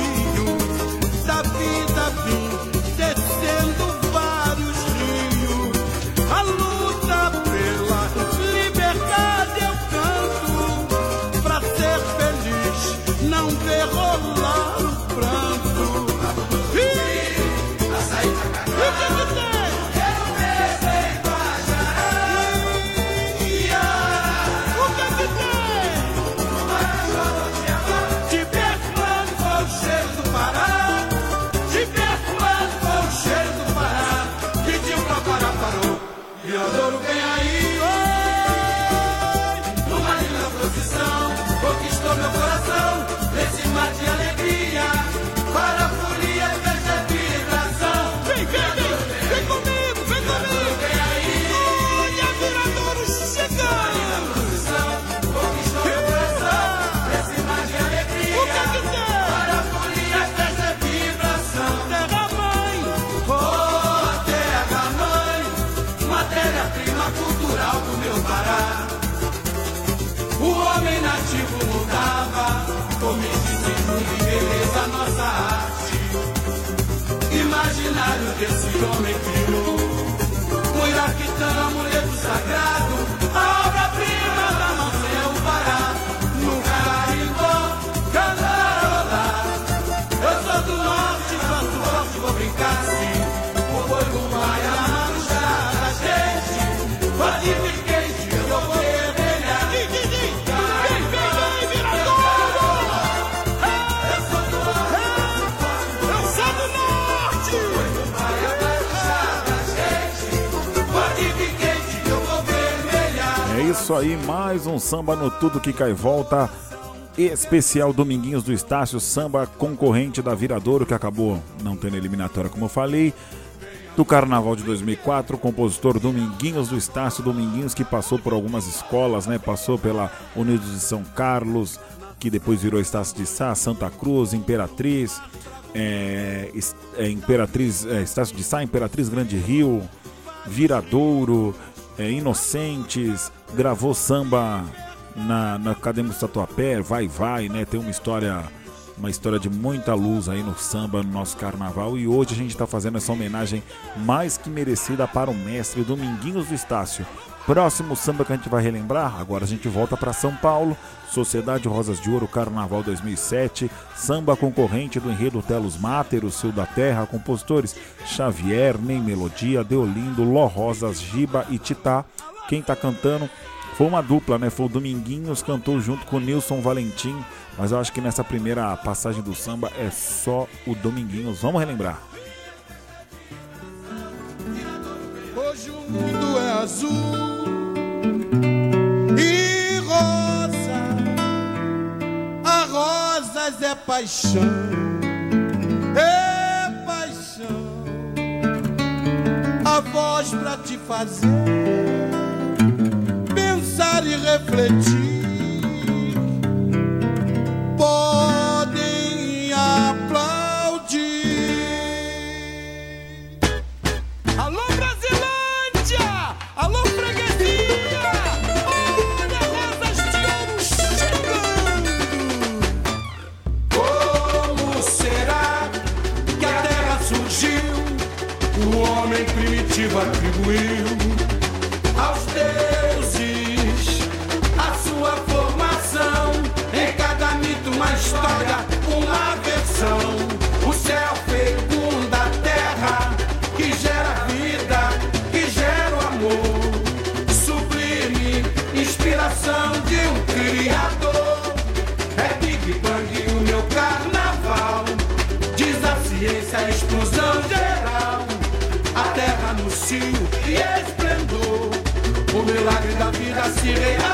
Imaginário desse homem criou. O Iraquitã, amuleto sagrado, isso aí, mais um samba no Tudo Que Cai Volta. Especial Dominguinhos do Estácio, samba concorrente da Viradouro, que acabou não tendo eliminatória, como eu falei. Do Carnaval de 2004, o compositor Dominguinhos do Estácio, Dominguinhos que passou por algumas escolas, né? Passou pela Unidos de São Carlos, que depois virou Estácio de Sá, Santa Cruz, Imperatriz, é, é, Imperatriz, é, Estácio de Sá, Imperatriz Grande Rio, Viradouro, é, Inocentes, gravou samba na, na Academia do Tatuapé, vai, vai, né? Tem uma história, uma história de muita luz aí no samba, no nosso carnaval. E hoje a gente está fazendo essa homenagem mais que merecida para o mestre Dominguinhos do Estácio. Próximo samba que a gente vai relembrar, agora a gente volta para São Paulo, Sociedade Rosas de Ouro, Carnaval 2007, samba concorrente do enredo Telos Máter, o Seu da Terra, compositores Xavier, Nem Melodia, Deolindo, Ló Rosas, Giba e Titá. Quem tá cantando foi uma dupla, né? Foi o Dominguinhos, cantou junto com o Nilson Valentim, mas eu acho que nessa primeira passagem do samba é só o Dominguinhos. Vamos relembrar. Mundo é azul e rosa. A rosas é paixão, é paixão. A voz pra te fazer pensar e refletir. Podem primitivo atribuiu aos deuses vida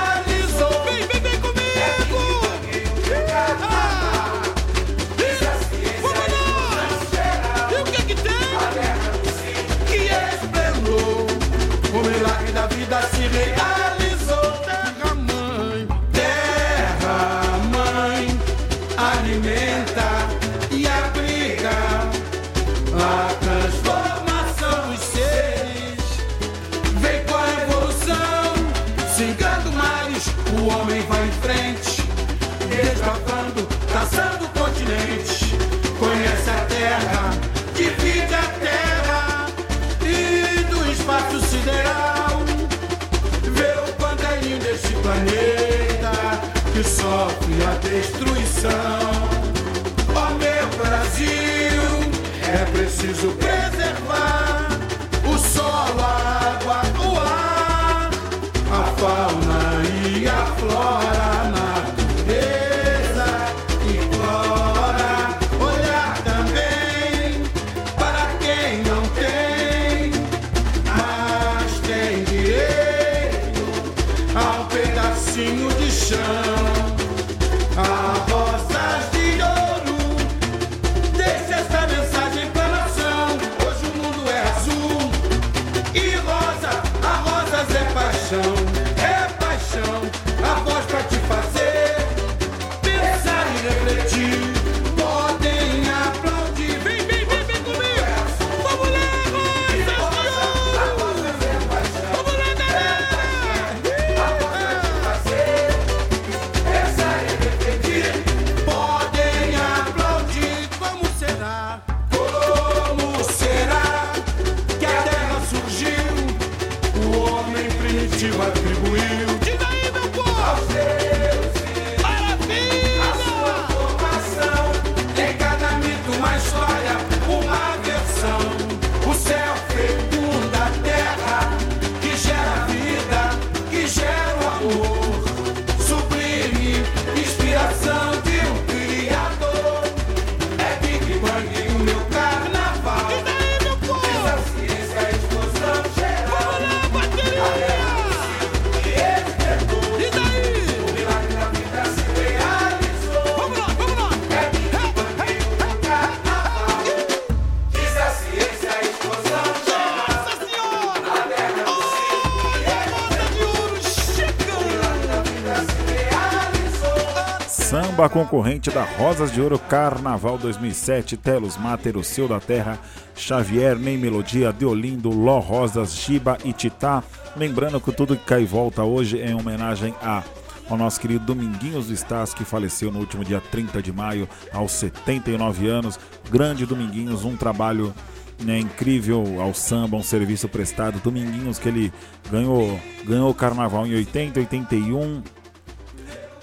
concorrente da Rosas de Ouro Carnaval 2007, Telos Mater, o Seu da Terra, Xavier, Nem Melodia, Deolindo, Ló Rosas, Giba e Titá. Lembrando que tudo que cai e volta hoje é em homenagem a ao nosso querido Dominguinhos do Estácio, que faleceu no último dia 30 de maio, aos 79 anos. Grande Dominguinhos, um trabalho né, incrível ao samba, um serviço prestado. Dominguinhos que ele ganhou, ganhou o carnaval em 80, 81,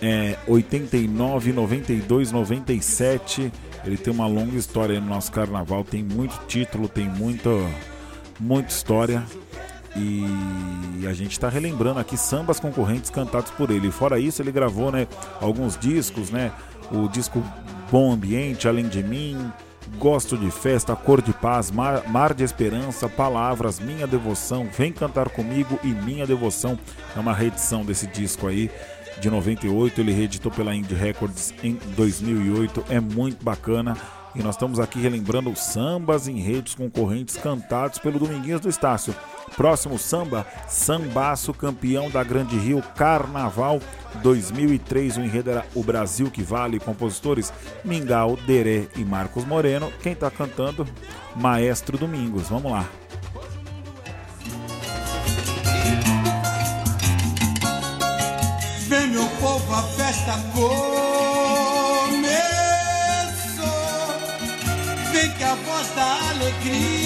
é, 89, 92, 97. Ele tem uma longa história no nosso carnaval, tem muito título, tem muita, muita história. E a gente está relembrando aqui sambas concorrentes cantados por ele. Fora isso, ele gravou né, alguns discos, né? O disco Bom Ambiente, Além de Mim, Gosto de Festa, Cor de Paz, Mar, Mar de Esperança, Palavras, Minha Devoção, Vem Cantar Comigo e Minha Devoção. É uma reedição desse disco aí de 98, ele reeditou pela Indie Records em 2008, é muito bacana. E nós estamos aqui relembrando sambas em redes concorrentes cantados pelo Dominguinhos do Estácio. Próximo samba, Sambaço, campeão da Grande Rio Carnaval 2003. O enredo era O Brasil que Vale. Compositores Mingau, Deré e Marcos Moreno. Quem está cantando? Maestro Domingos. Vamos lá. Festa começou. Vem que a voz da alegria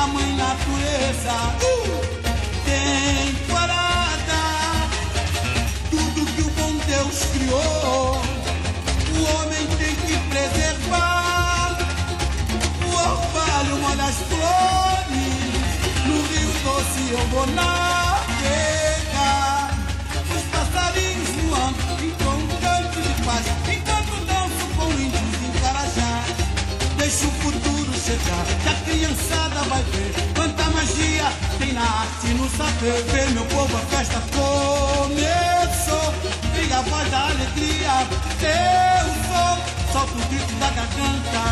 a mãe natureza uh, temporada. Tudo que o bom Deus criou, o homem tem que preservar. O orvalho molha as flores, no rio doce eu vou navegar. Os passarinhos voando com um canto de paz, enquanto danço com índios em Carajá. Deixa o futuro chegar, que a criançada vai ver quanta magia tem na arte no saber. Ver meu povo, a festa começou. Liga a voz da alegria, eu sou. Solta o grito da garganta,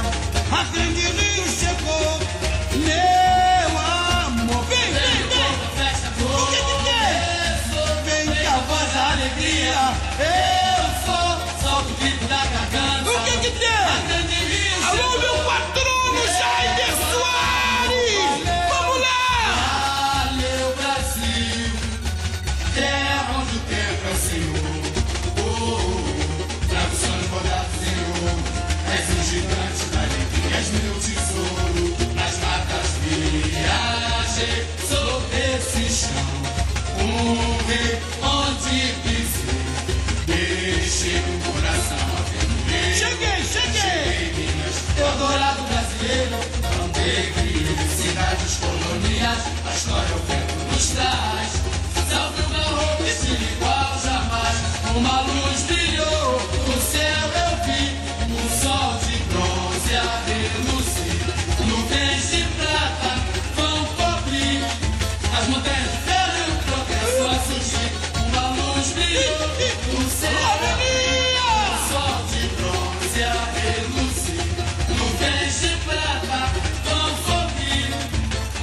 a grande rio chegou. Meu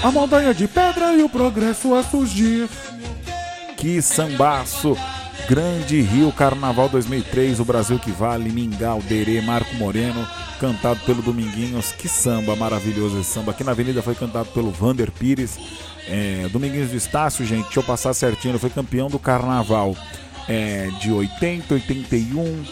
A montanha de pedra e o progresso a surgir. Que sambaço! Grande Rio Carnaval 2003, o Brasil que vale, Mingau, Derê, Marco Moreno, cantado pelo Dominguinhos. Que samba maravilhoso esse samba. Aqui na Avenida foi cantado pelo Vander Pires. É, Dominguinhos do Estácio, gente, deixa eu passar certinho, ele foi campeão do Carnaval é, de 80, 81,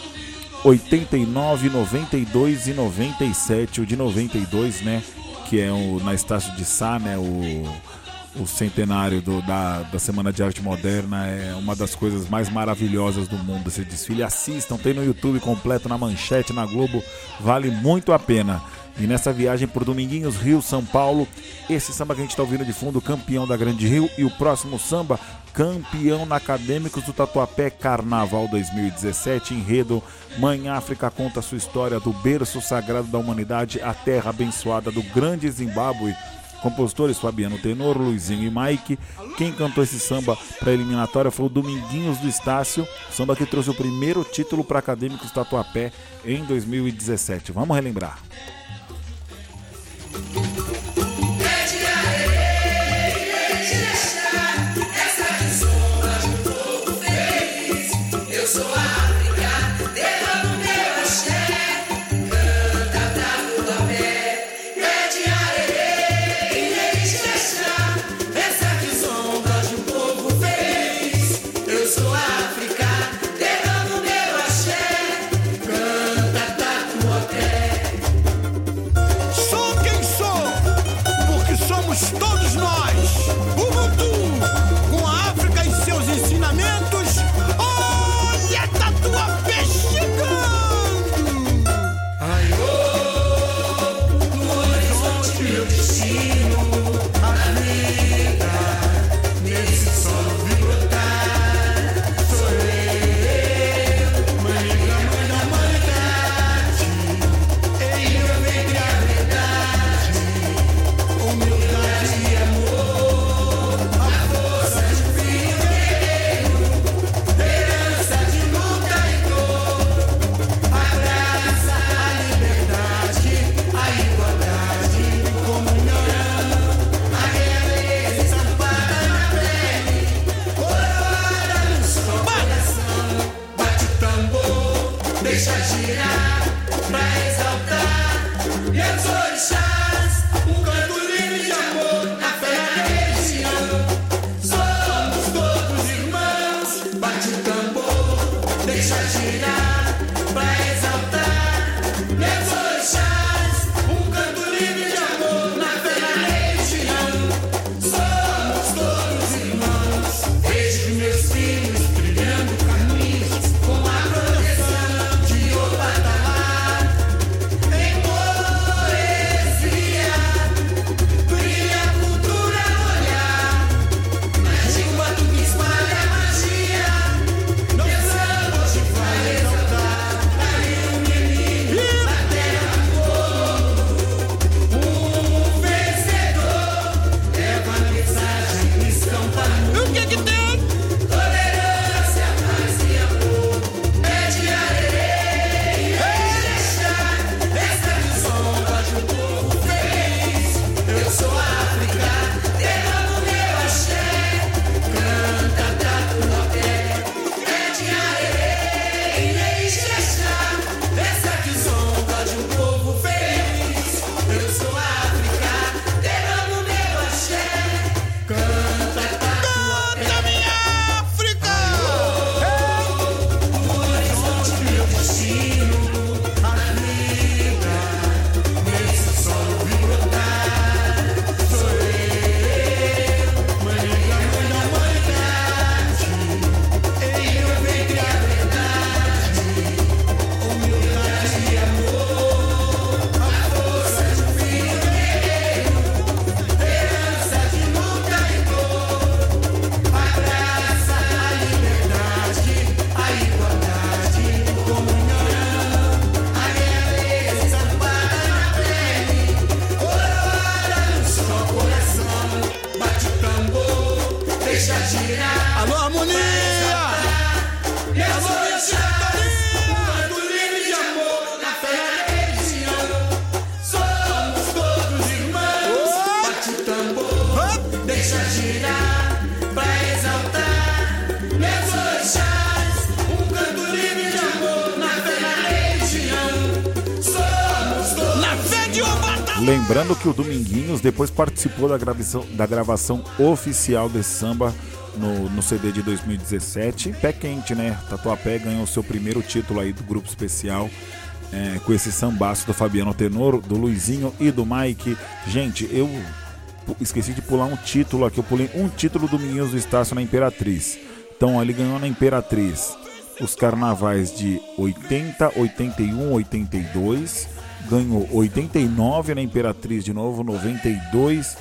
89, 92 e 97. O de 92, né? Que é o, na Estácio de Sá, né? O, o centenário do, da, da Semana de Arte Moderna é uma das coisas mais maravilhosas do mundo. Esse desfile, assistam, tem no YouTube completo, na manchete, na Globo, vale muito a pena. E nessa viagem por Dominguinhos, Rio, São Paulo, esse samba que a gente está ouvindo de fundo, campeão da Grande Rio, e o próximo samba, campeão na Acadêmicos do Tatuapé Carnaval 2017, enredo Mãe África conta sua história do berço sagrado da humanidade, a terra abençoada do grande Zimbábue. Compositores Fabiano Tenor, Luizinho e Mike. Quem cantou esse samba para a eliminatória foi o Dominguinhos do Estácio, samba que trouxe o primeiro título para Acadêmicos Tatuapé em 2017. Vamos relembrar. Thank you. Lembrando que o Dominguinhos depois participou da gravação, da gravação oficial desse samba no, no CD de 2017. Pé quente, né? Tatuapé ganhou seu primeiro título aí do grupo especial é, com esse sambaço do Fabiano Tenoro, do Luizinho e do Mike. Gente, eu esqueci de pular um título aqui. Eu pulei um título do Minhos do Estácio na Imperatriz. Então ele ganhou na Imperatriz os carnavais de 80, 81, 82. Ganhou 89 na Imperatriz de novo, 92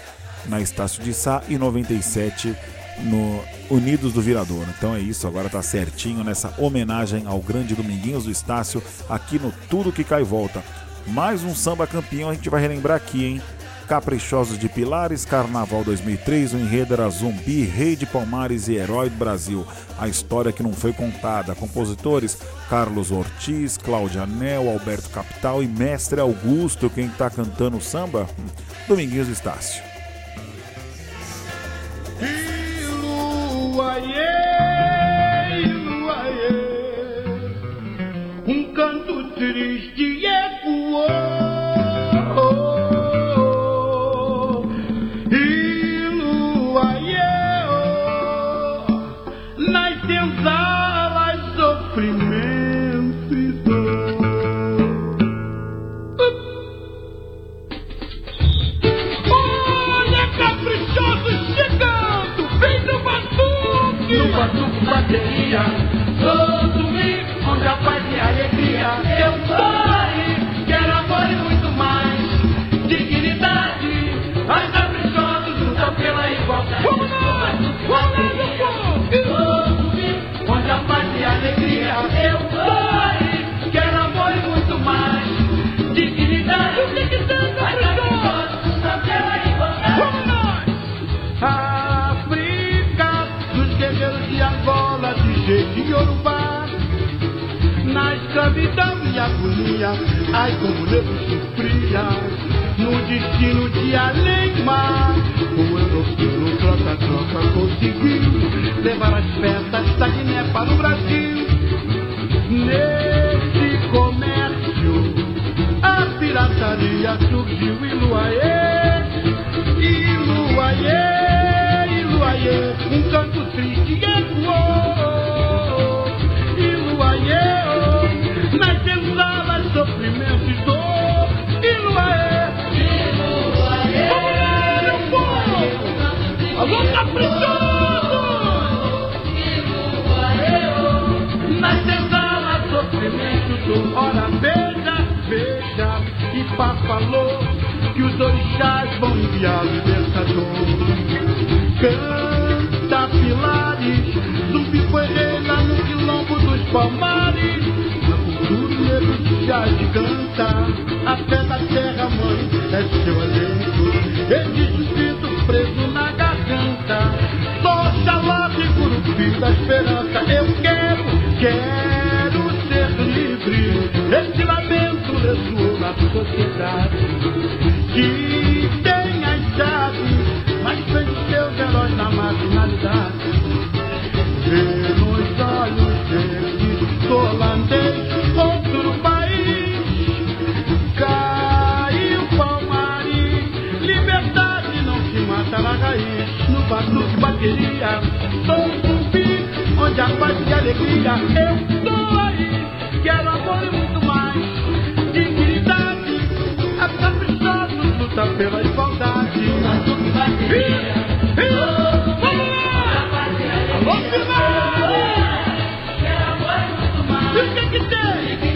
na Estácio de Sá e 97 no Unidos do Virador. Então é isso, agora tá certinho nessa homenagem ao grande Dominguinhos do Estácio aqui no Tudo Que Cai Volta. Mais um samba campeão a gente vai relembrar aqui, hein? Caprichosos de Pilares, Carnaval 2003, o enredo era Zumbi, Rei de Palmares e Herói do Brasil. A história que não foi contada. Compositores Carlos Ortiz, Cláudia Nel, Alberto Capital e Mestre Augusto. Quem tá cantando o samba? Hum, Dominguinhos do Estácio. Um canto triste ecoou. Batuque. Bateria, todo domingo, onde a paz e a alegria. Eu aí, quero amor e muito mais. Dignidade, as caprichosos lutam pela igualdade. Vamos lá, vamos Todo domingo, onde a paz e a alegria. Eu sou Yorubá. Na escravidão e agonia, ai como o negro sofria. No destino de além-mar, o europeu troca-troca conseguiu levar as peças da Guiné para o Brasil. Nesse comércio, a pirataria surgiu e Luaê, Iluaiê, Iluaiê, um canto triste ecoou. Ora, veja, veja, e Pá falou que os orixás vão enviar o libertador. Canta pilares, zumbi foi rei lá no quilombo dos palmares. Na cultura já canta, a fé da terra mãe é seu alento. Ele suspiro curupi da esperança. Eu quero, quero ser livre. Esse lamento ressoou na sociedade que tem as chaves, mas venceu os heróis na marginalidade. Vê nos olhos desse holandês outro país. Caiu palmares, liberdade não se mata na raiz. No batuque bateria, a paz e a alegria. Eu estou aí, quero amor e muito mais. Dignidade, a caprichosos luta pela igualdade. Ih, ih, Vamos lá! Alô, Pilar! E o que que tem?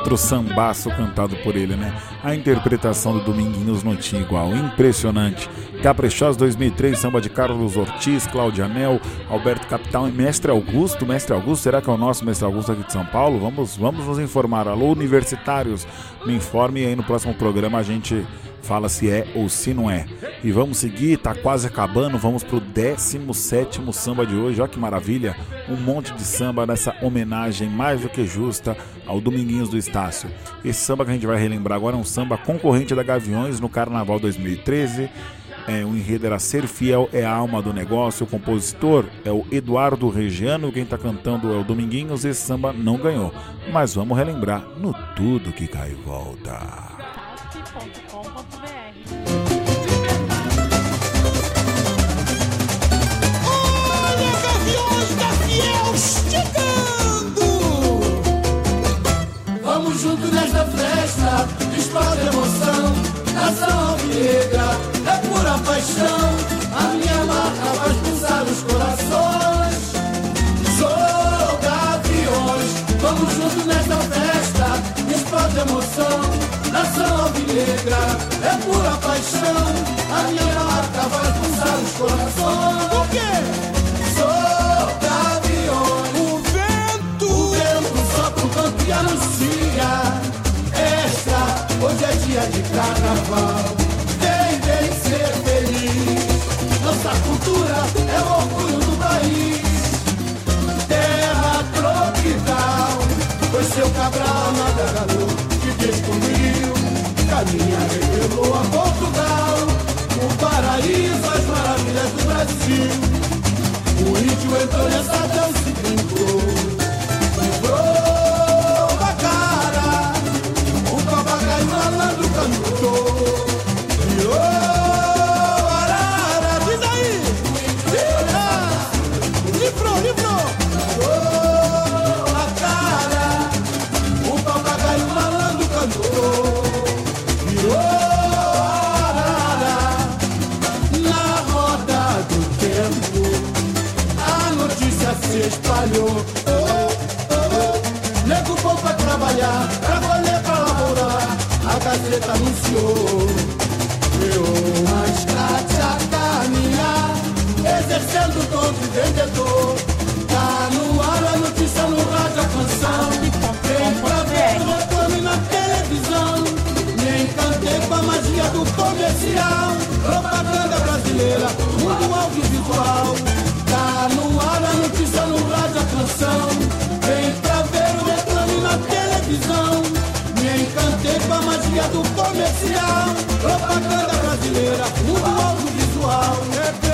Outro sambaço cantado por ele, né? A interpretação do Dominguinhos não tinha igual, impressionante. Caprichosa 2003, samba de Carlos Ortiz, Cláudia Anel, Alberto Capital e Mestre Augusto. Mestre Augusto, será que é o nosso Mestre Augusto aqui de São Paulo? Vamos, vamos nos informar. Alô, universitários, me informe e aí no próximo programa a gente fala se é ou se não é. E vamos seguir, tá quase acabando, vamos pro 17 samba de hoje. Olha que maravilha! Um monte de samba nessa homenagem mais do que justa ao Dominguinhos do Estácio. Esse samba que a gente vai relembrar agora é um samba concorrente da Gaviões no Carnaval 2013. É, o enredo era Ser Fiel é a alma do negócio. O compositor é o Eduardo Regiano. Quem está cantando é o Dominguinhos. Esse samba não ganhou. Mas vamos relembrar no Tudo que Cai Volta. Chegando! Vamos juntos nesta festa, explode emoção. Nação alvinegra é pura paixão. A minha marca vai pulsar os corações. Sou gaviões, vamos juntos nesta festa, explode emoção. Nação alvinegra é pura paixão. A minha marca vai pulsar os corações. Anuncia Esta, hoje é dia de carnaval. Vem, vem ser feliz. Nossa cultura é o orgulho do país. Terra tropical Foi seu cabral navegador que descobriu Caminha revelou a Portugal. O paraíso, as maravilhas do Brasil. O índio entrou nessa dança e brincou malandro cantou A Gazeta anunciou. Eu escrate a caminhar, exercendo o dom de vendedor. Tá no ar a notícia, no rádio, a canção. Vem pra ver o reclame na televisão. Me encantei com a magia do comercial. Propaganda brasileira, mundo audiovisual. Com a magia do comercial. Propaganda brasileira, mundo audiovisual.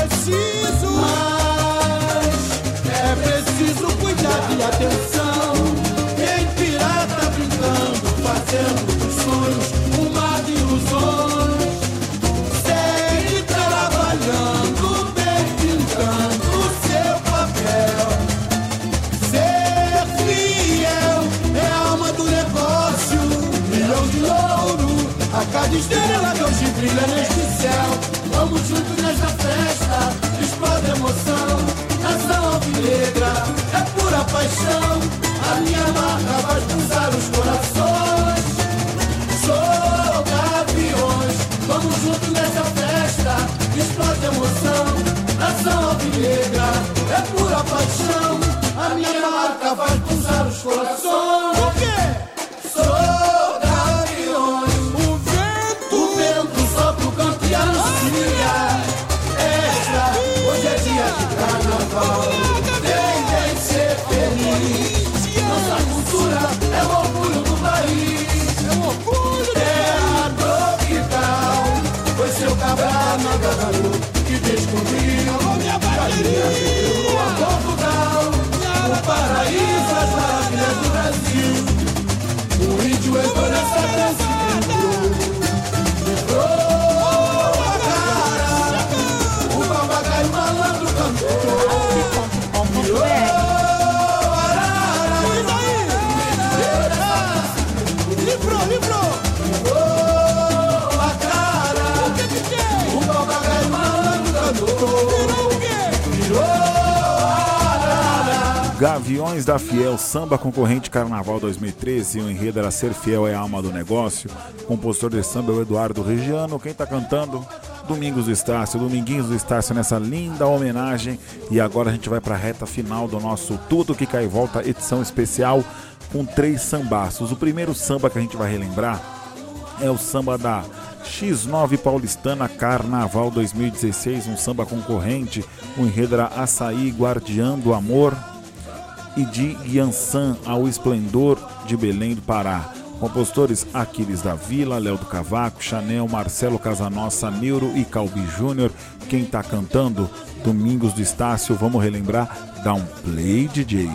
Gaviões da Fiel, samba concorrente Carnaval 2013. O enredo era Ser Fiel é a alma do negócio. O compositor de samba é o Eduardo Regiano. Quem está cantando? Domingos do Estácio, Dominguinhos do Estácio nessa linda homenagem. E agora a gente vai para a reta final do nosso Tudo Que Cai e Volta, edição especial, com três sambaços. O primeiro samba que a gente vai relembrar é o samba da X9 Paulistana Carnaval 2016, um samba concorrente. O enredo era Açaí Guardiã do Amor e de Yansan ao Esplendor de Belém do Pará. Compositores Aquiles da Vila, Léo do Cavaco, Chanel, Marcelo Casanossa, Neuro e Calbi Júnior. Quem está cantando? Domingos do Estácio. Vamos relembrar? Dá um play, DJ.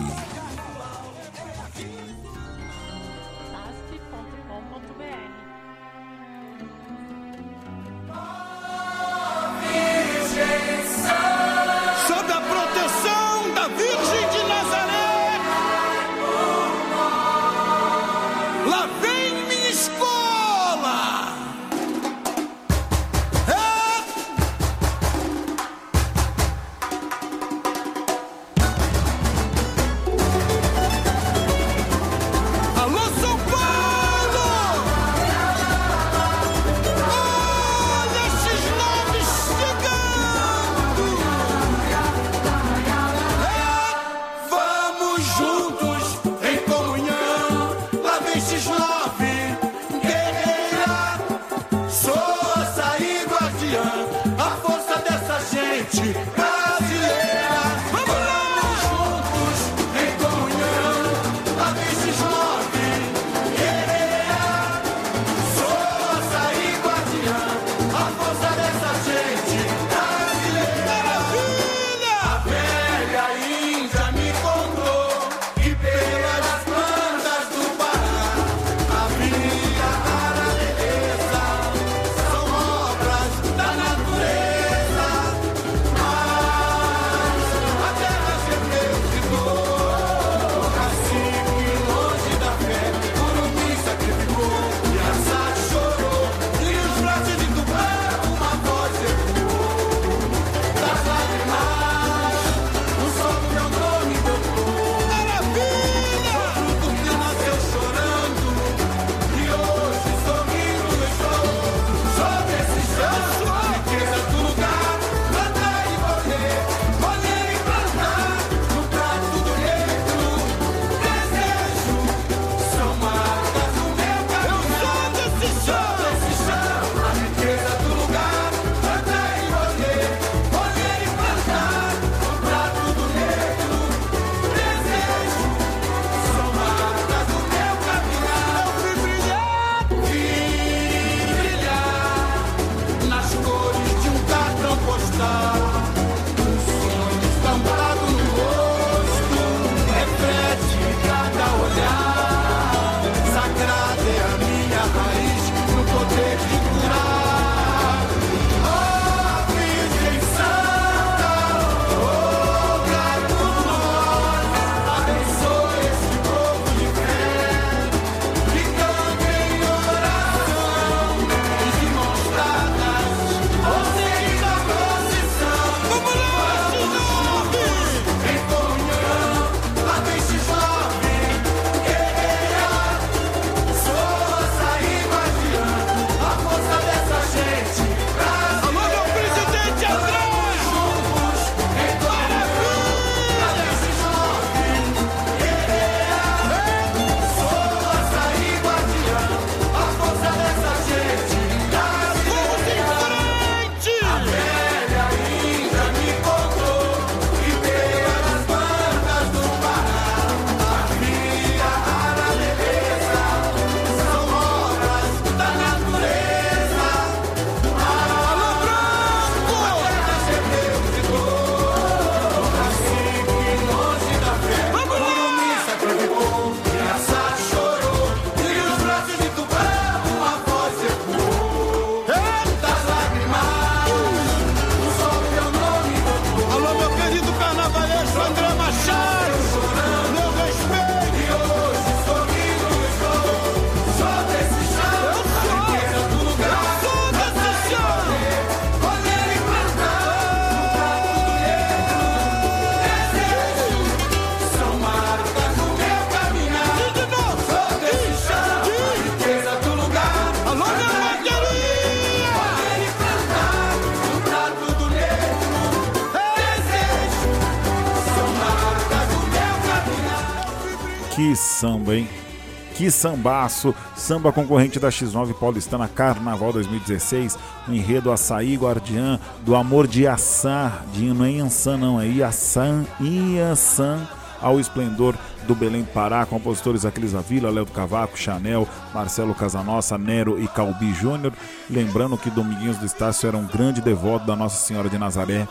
Que sambaço! Samba concorrente da X9 Paulistana Carnaval 2016. O enredo Açaí Guardiã do Amor de Assá. De, não é Yansan, não, é Iaçã. Iaçã ao esplendor do Belém Pará, compositores Aquiles Avila, Léo do Cavaco, Chanel, Marcelo Casanossa, Nero e Calbi Júnior. Lembrando que Dominguinhos do Estácio era um grande devoto da Nossa Senhora de Nazaré.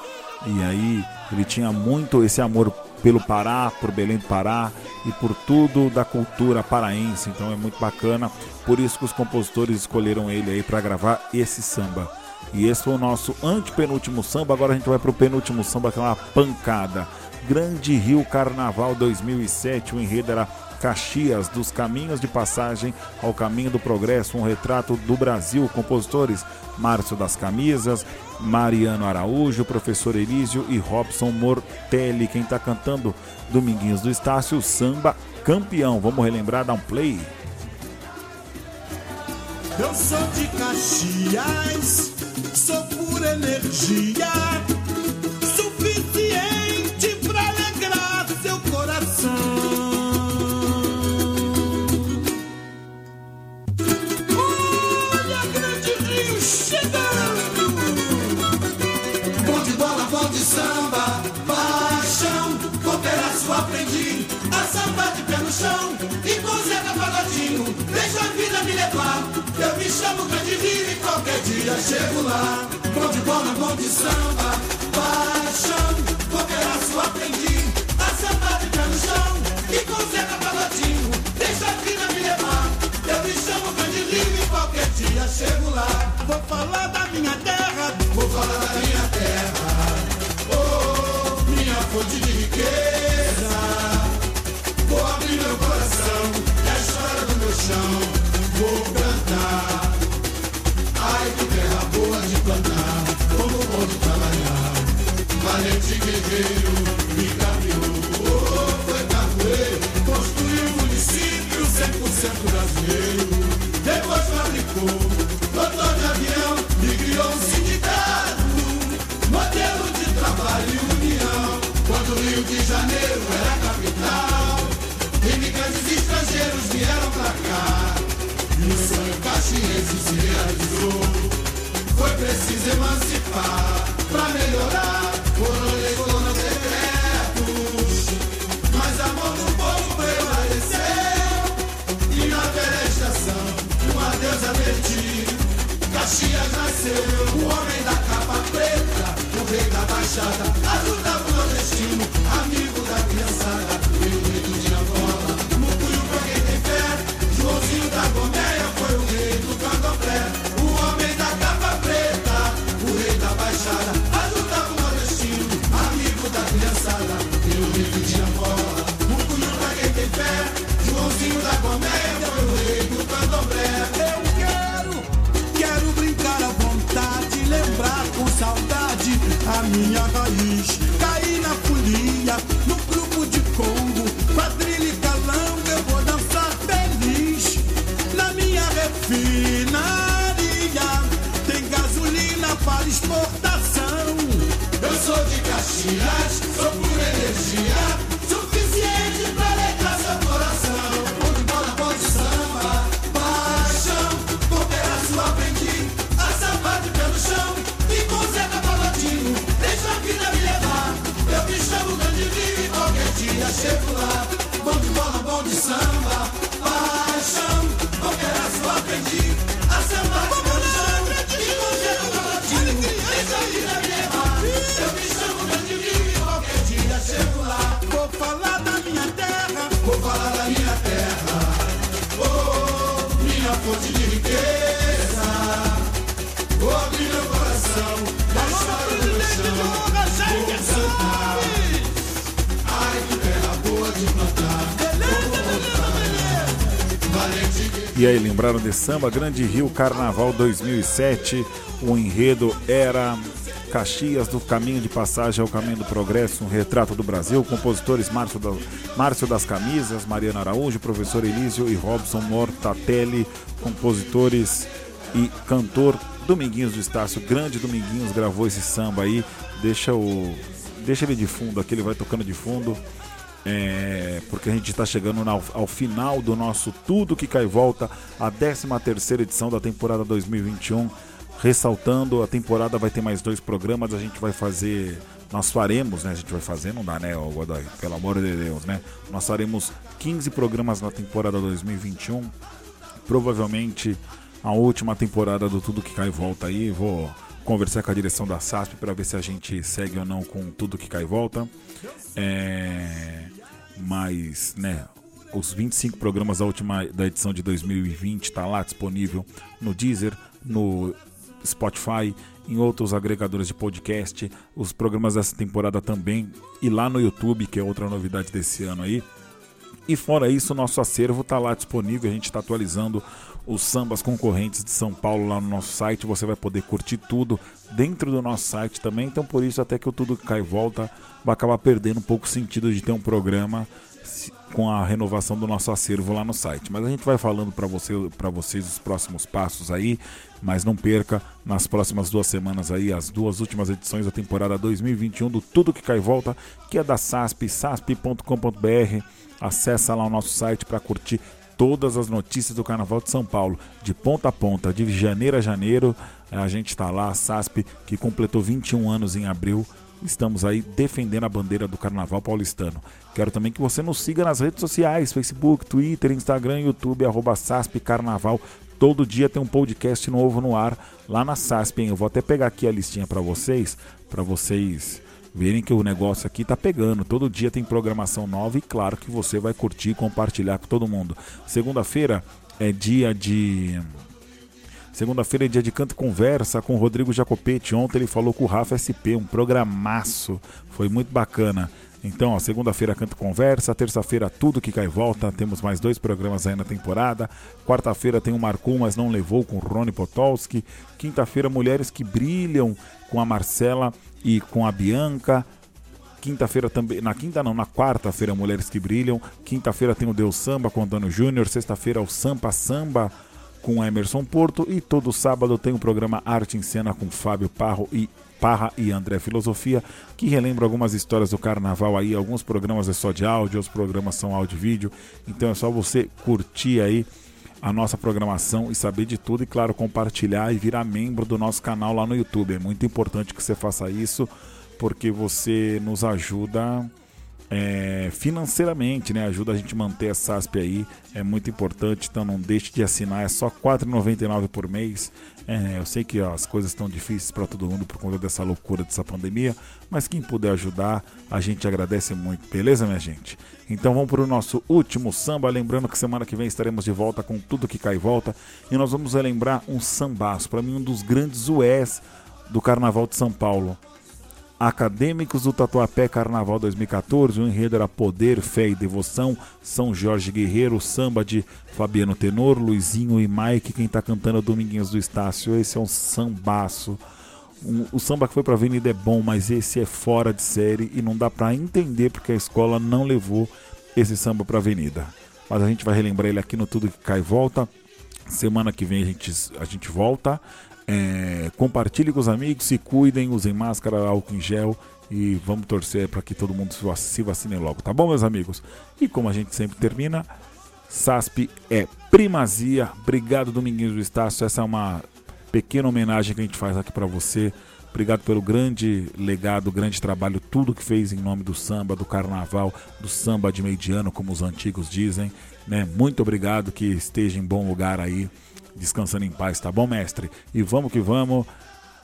E aí ele tinha muito esse amor pelo Pará, por Belém do Pará e por tudo da cultura paraense. Então é muito bacana. Por isso que os compositores escolheram ele aí para gravar esse samba. E esse foi o nosso antepenúltimo samba. Agora a gente vai pro penúltimo samba que é uma pancada. Grande Rio Carnaval 2007. O enredo era Caxias, dos caminhos de passagem ao caminho do progresso, um retrato do Brasil. Compositores Márcio das Camisas, Mariano Araújo, professor Elísio e Robson Mortelli. Quem está cantando Dominguinhos do Estácio, samba campeão. Vamos relembrar, dar um play. Eu sou de Caxias, sou pura energia, chão e com Zeca Pagodinho, a vida me levar. Eu me chamo Grande Rio e qualquer dia chego lá. Bom de bola, bom de samba, paixão, De samba? Grande Rio Carnaval 2007. O enredo era Caxias, do caminho de passagem ao caminho do progresso, um retrato do Brasil. Compositores Márcio, da- Márcio das Camisas, Mariana Araújo, professor Elísio e Robson Mortatelli. Compositores e cantor Dominguinhos do Estácio. Grande Dominguinhos gravou esse samba aí. Deixa o. Deixa ele de fundo aqui, ele vai tocando de fundo. é, porque a gente está chegando ao, ao final do nosso Tudo Que Cai Volta, a 13 terceira edição da temporada 2021. Ressaltando, a temporada vai ter mais dois programas, a gente vai fazer nós faremos, né? A gente vai fazer, não dá, né, Godoy? Pelo amor de Deus, né? Nós faremos 15 programas na temporada 2021. Provavelmente a última temporada do Tudo Que Cai Volta aí. Vou conversar com a direção da SASP para ver se a gente segue ou não com Tudo Que Cai Volta. É... Mas, né, os 25 programas da última da edição de 2020 está lá disponível no Deezer, no Spotify, em outros agregadores de podcast, os programas dessa temporada também e lá no YouTube, que é outra novidade desse ano aí. E fora isso, nosso acervo está lá disponível, a gente está atualizando os sambas concorrentes de São Paulo lá no nosso site. Você vai poder curtir tudo dentro do nosso site também. Então, por isso, até que o Tudo Cai Volta vai acabar perdendo um pouco o sentido de ter um programa com a renovação do nosso acervo lá no site. Mas a gente vai falando para você, vocês os próximos passos aí, mas não perca nas próximas duas semanas aí as duas últimas edições da temporada 2021 do Tudo que cai volta, que é da SASP, sasp.com.br. Acessa lá o nosso site para curtir todas as notícias do Carnaval de São Paulo, de ponta a ponta, de janeiro a janeiro. A gente está lá, a SASP, que completou 21 anos em abril estamos aí defendendo a bandeira do Carnaval paulistano. Quero também que você nos siga nas redes sociais, Facebook, Twitter, Instagram, YouTube, arroba SASP Carnaval. Todo dia tem um podcast novo no ar lá na SASP, hein? Eu vou até pegar aqui a listinha para vocês, para vocês verem que o negócio aqui tá pegando. Todo dia tem programação nova e claro que você vai curtir e compartilhar com todo mundo. Segunda-feira é dia de Segunda-feira é dia de canto e conversa com o Rodrigo Jacopetti. Ontem ele falou com o Rafa SP, um programaço. Foi muito bacana. Então, segunda-feira canto conversa, terça-feira tudo que cai volta. Temos mais dois programas aí na temporada. Quarta-feira tem o Marcum, mas não levou com o Rony Potolski. Quinta-feira, Mulheres que Brilham com a Marcela e com a Bianca. Quinta-feira também, na quinta não, na quarta-feira, Mulheres que Brilham. Quinta-feira tem o Deus Samba com o Antônio Júnior. Sexta-feira, o Sampa Samba com Emerson Porto e todo sábado tem o programa Arte em Cena com Fábio Parro e Parra e André Filosofia, que relembra algumas histórias do carnaval aí, alguns programas é só de áudio, outros programas são áudio e vídeo. Então é só você curtir aí a nossa programação e saber de tudo e claro, compartilhar e virar membro do nosso canal lá no YouTube. É muito importante que você faça isso porque você nos ajuda é, financeiramente, né? Ajuda a gente a manter a SASP aí, é muito importante, então não deixe de assinar, é só R$ 4,99 por mês. É, eu sei que ó, as coisas estão difíceis para todo mundo por conta dessa loucura dessa pandemia, mas quem puder ajudar, a gente agradece muito, beleza, minha gente? Então vamos para o nosso último samba, lembrando que semana que vem estaremos de volta com tudo que cai e volta, e nós vamos relembrar um sambaço, para mim um dos grandes ués do Carnaval de São Paulo. Acadêmicos do Tatuapé Carnaval 2014, o enredo era Poder, Fé e Devoção, São Jorge Guerreiro, samba de Fabiano Tenor, Luizinho e Mike, quem tá cantando é Dominguinhos do Estácio. Esse é um sambaço. Um, o samba que foi pra Avenida é bom, mas esse é fora de série e não dá para entender porque a escola não levou esse samba pra Avenida. Mas a gente vai relembrar ele aqui no Tudo Que Cai Volta. Semana que vem a gente, a gente volta. É, compartilhe com os amigos, se cuidem, usem máscara, álcool em gel e vamos torcer para que todo mundo se vacine logo, tá bom, meus amigos? E como a gente sempre termina, SASP é primazia. Obrigado, Dominguinhos do Estácio. Essa é uma pequena homenagem que a gente faz aqui para você. Obrigado pelo grande legado, grande trabalho, tudo que fez em nome do samba, do carnaval, do samba de mediano, como os antigos dizem. Né? Muito obrigado, que esteja em bom lugar aí descansando em paz, tá bom, mestre? E vamos que vamos,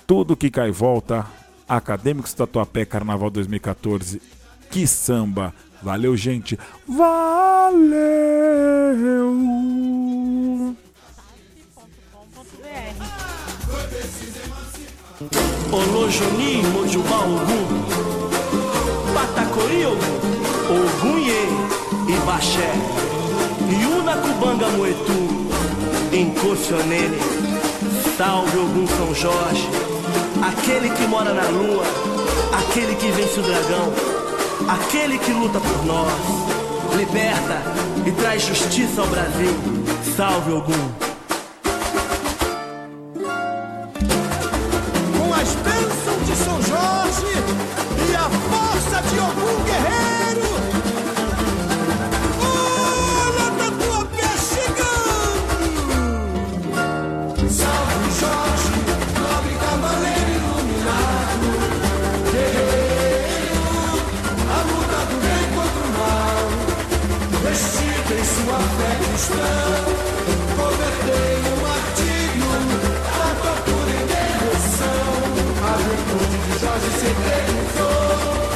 tudo que cai volta, Acadêmicos Tatuapé Carnaval 2014, que samba! Valeu, gente! Valeu! Olojoni, Mojubá, Ogum, Patacori, Ogum, Ogunye e Baxé, Yuna Kubanga Moetu, Encocionene, salve Ogum São Jorge, aquele que mora na lua, aquele que vence o dragão, aquele que luta por nós, liberta e traz justiça ao Brasil. Salve Ogum. sua fé cristã, um martírio, a tortura e a virtude Jorge se perguntou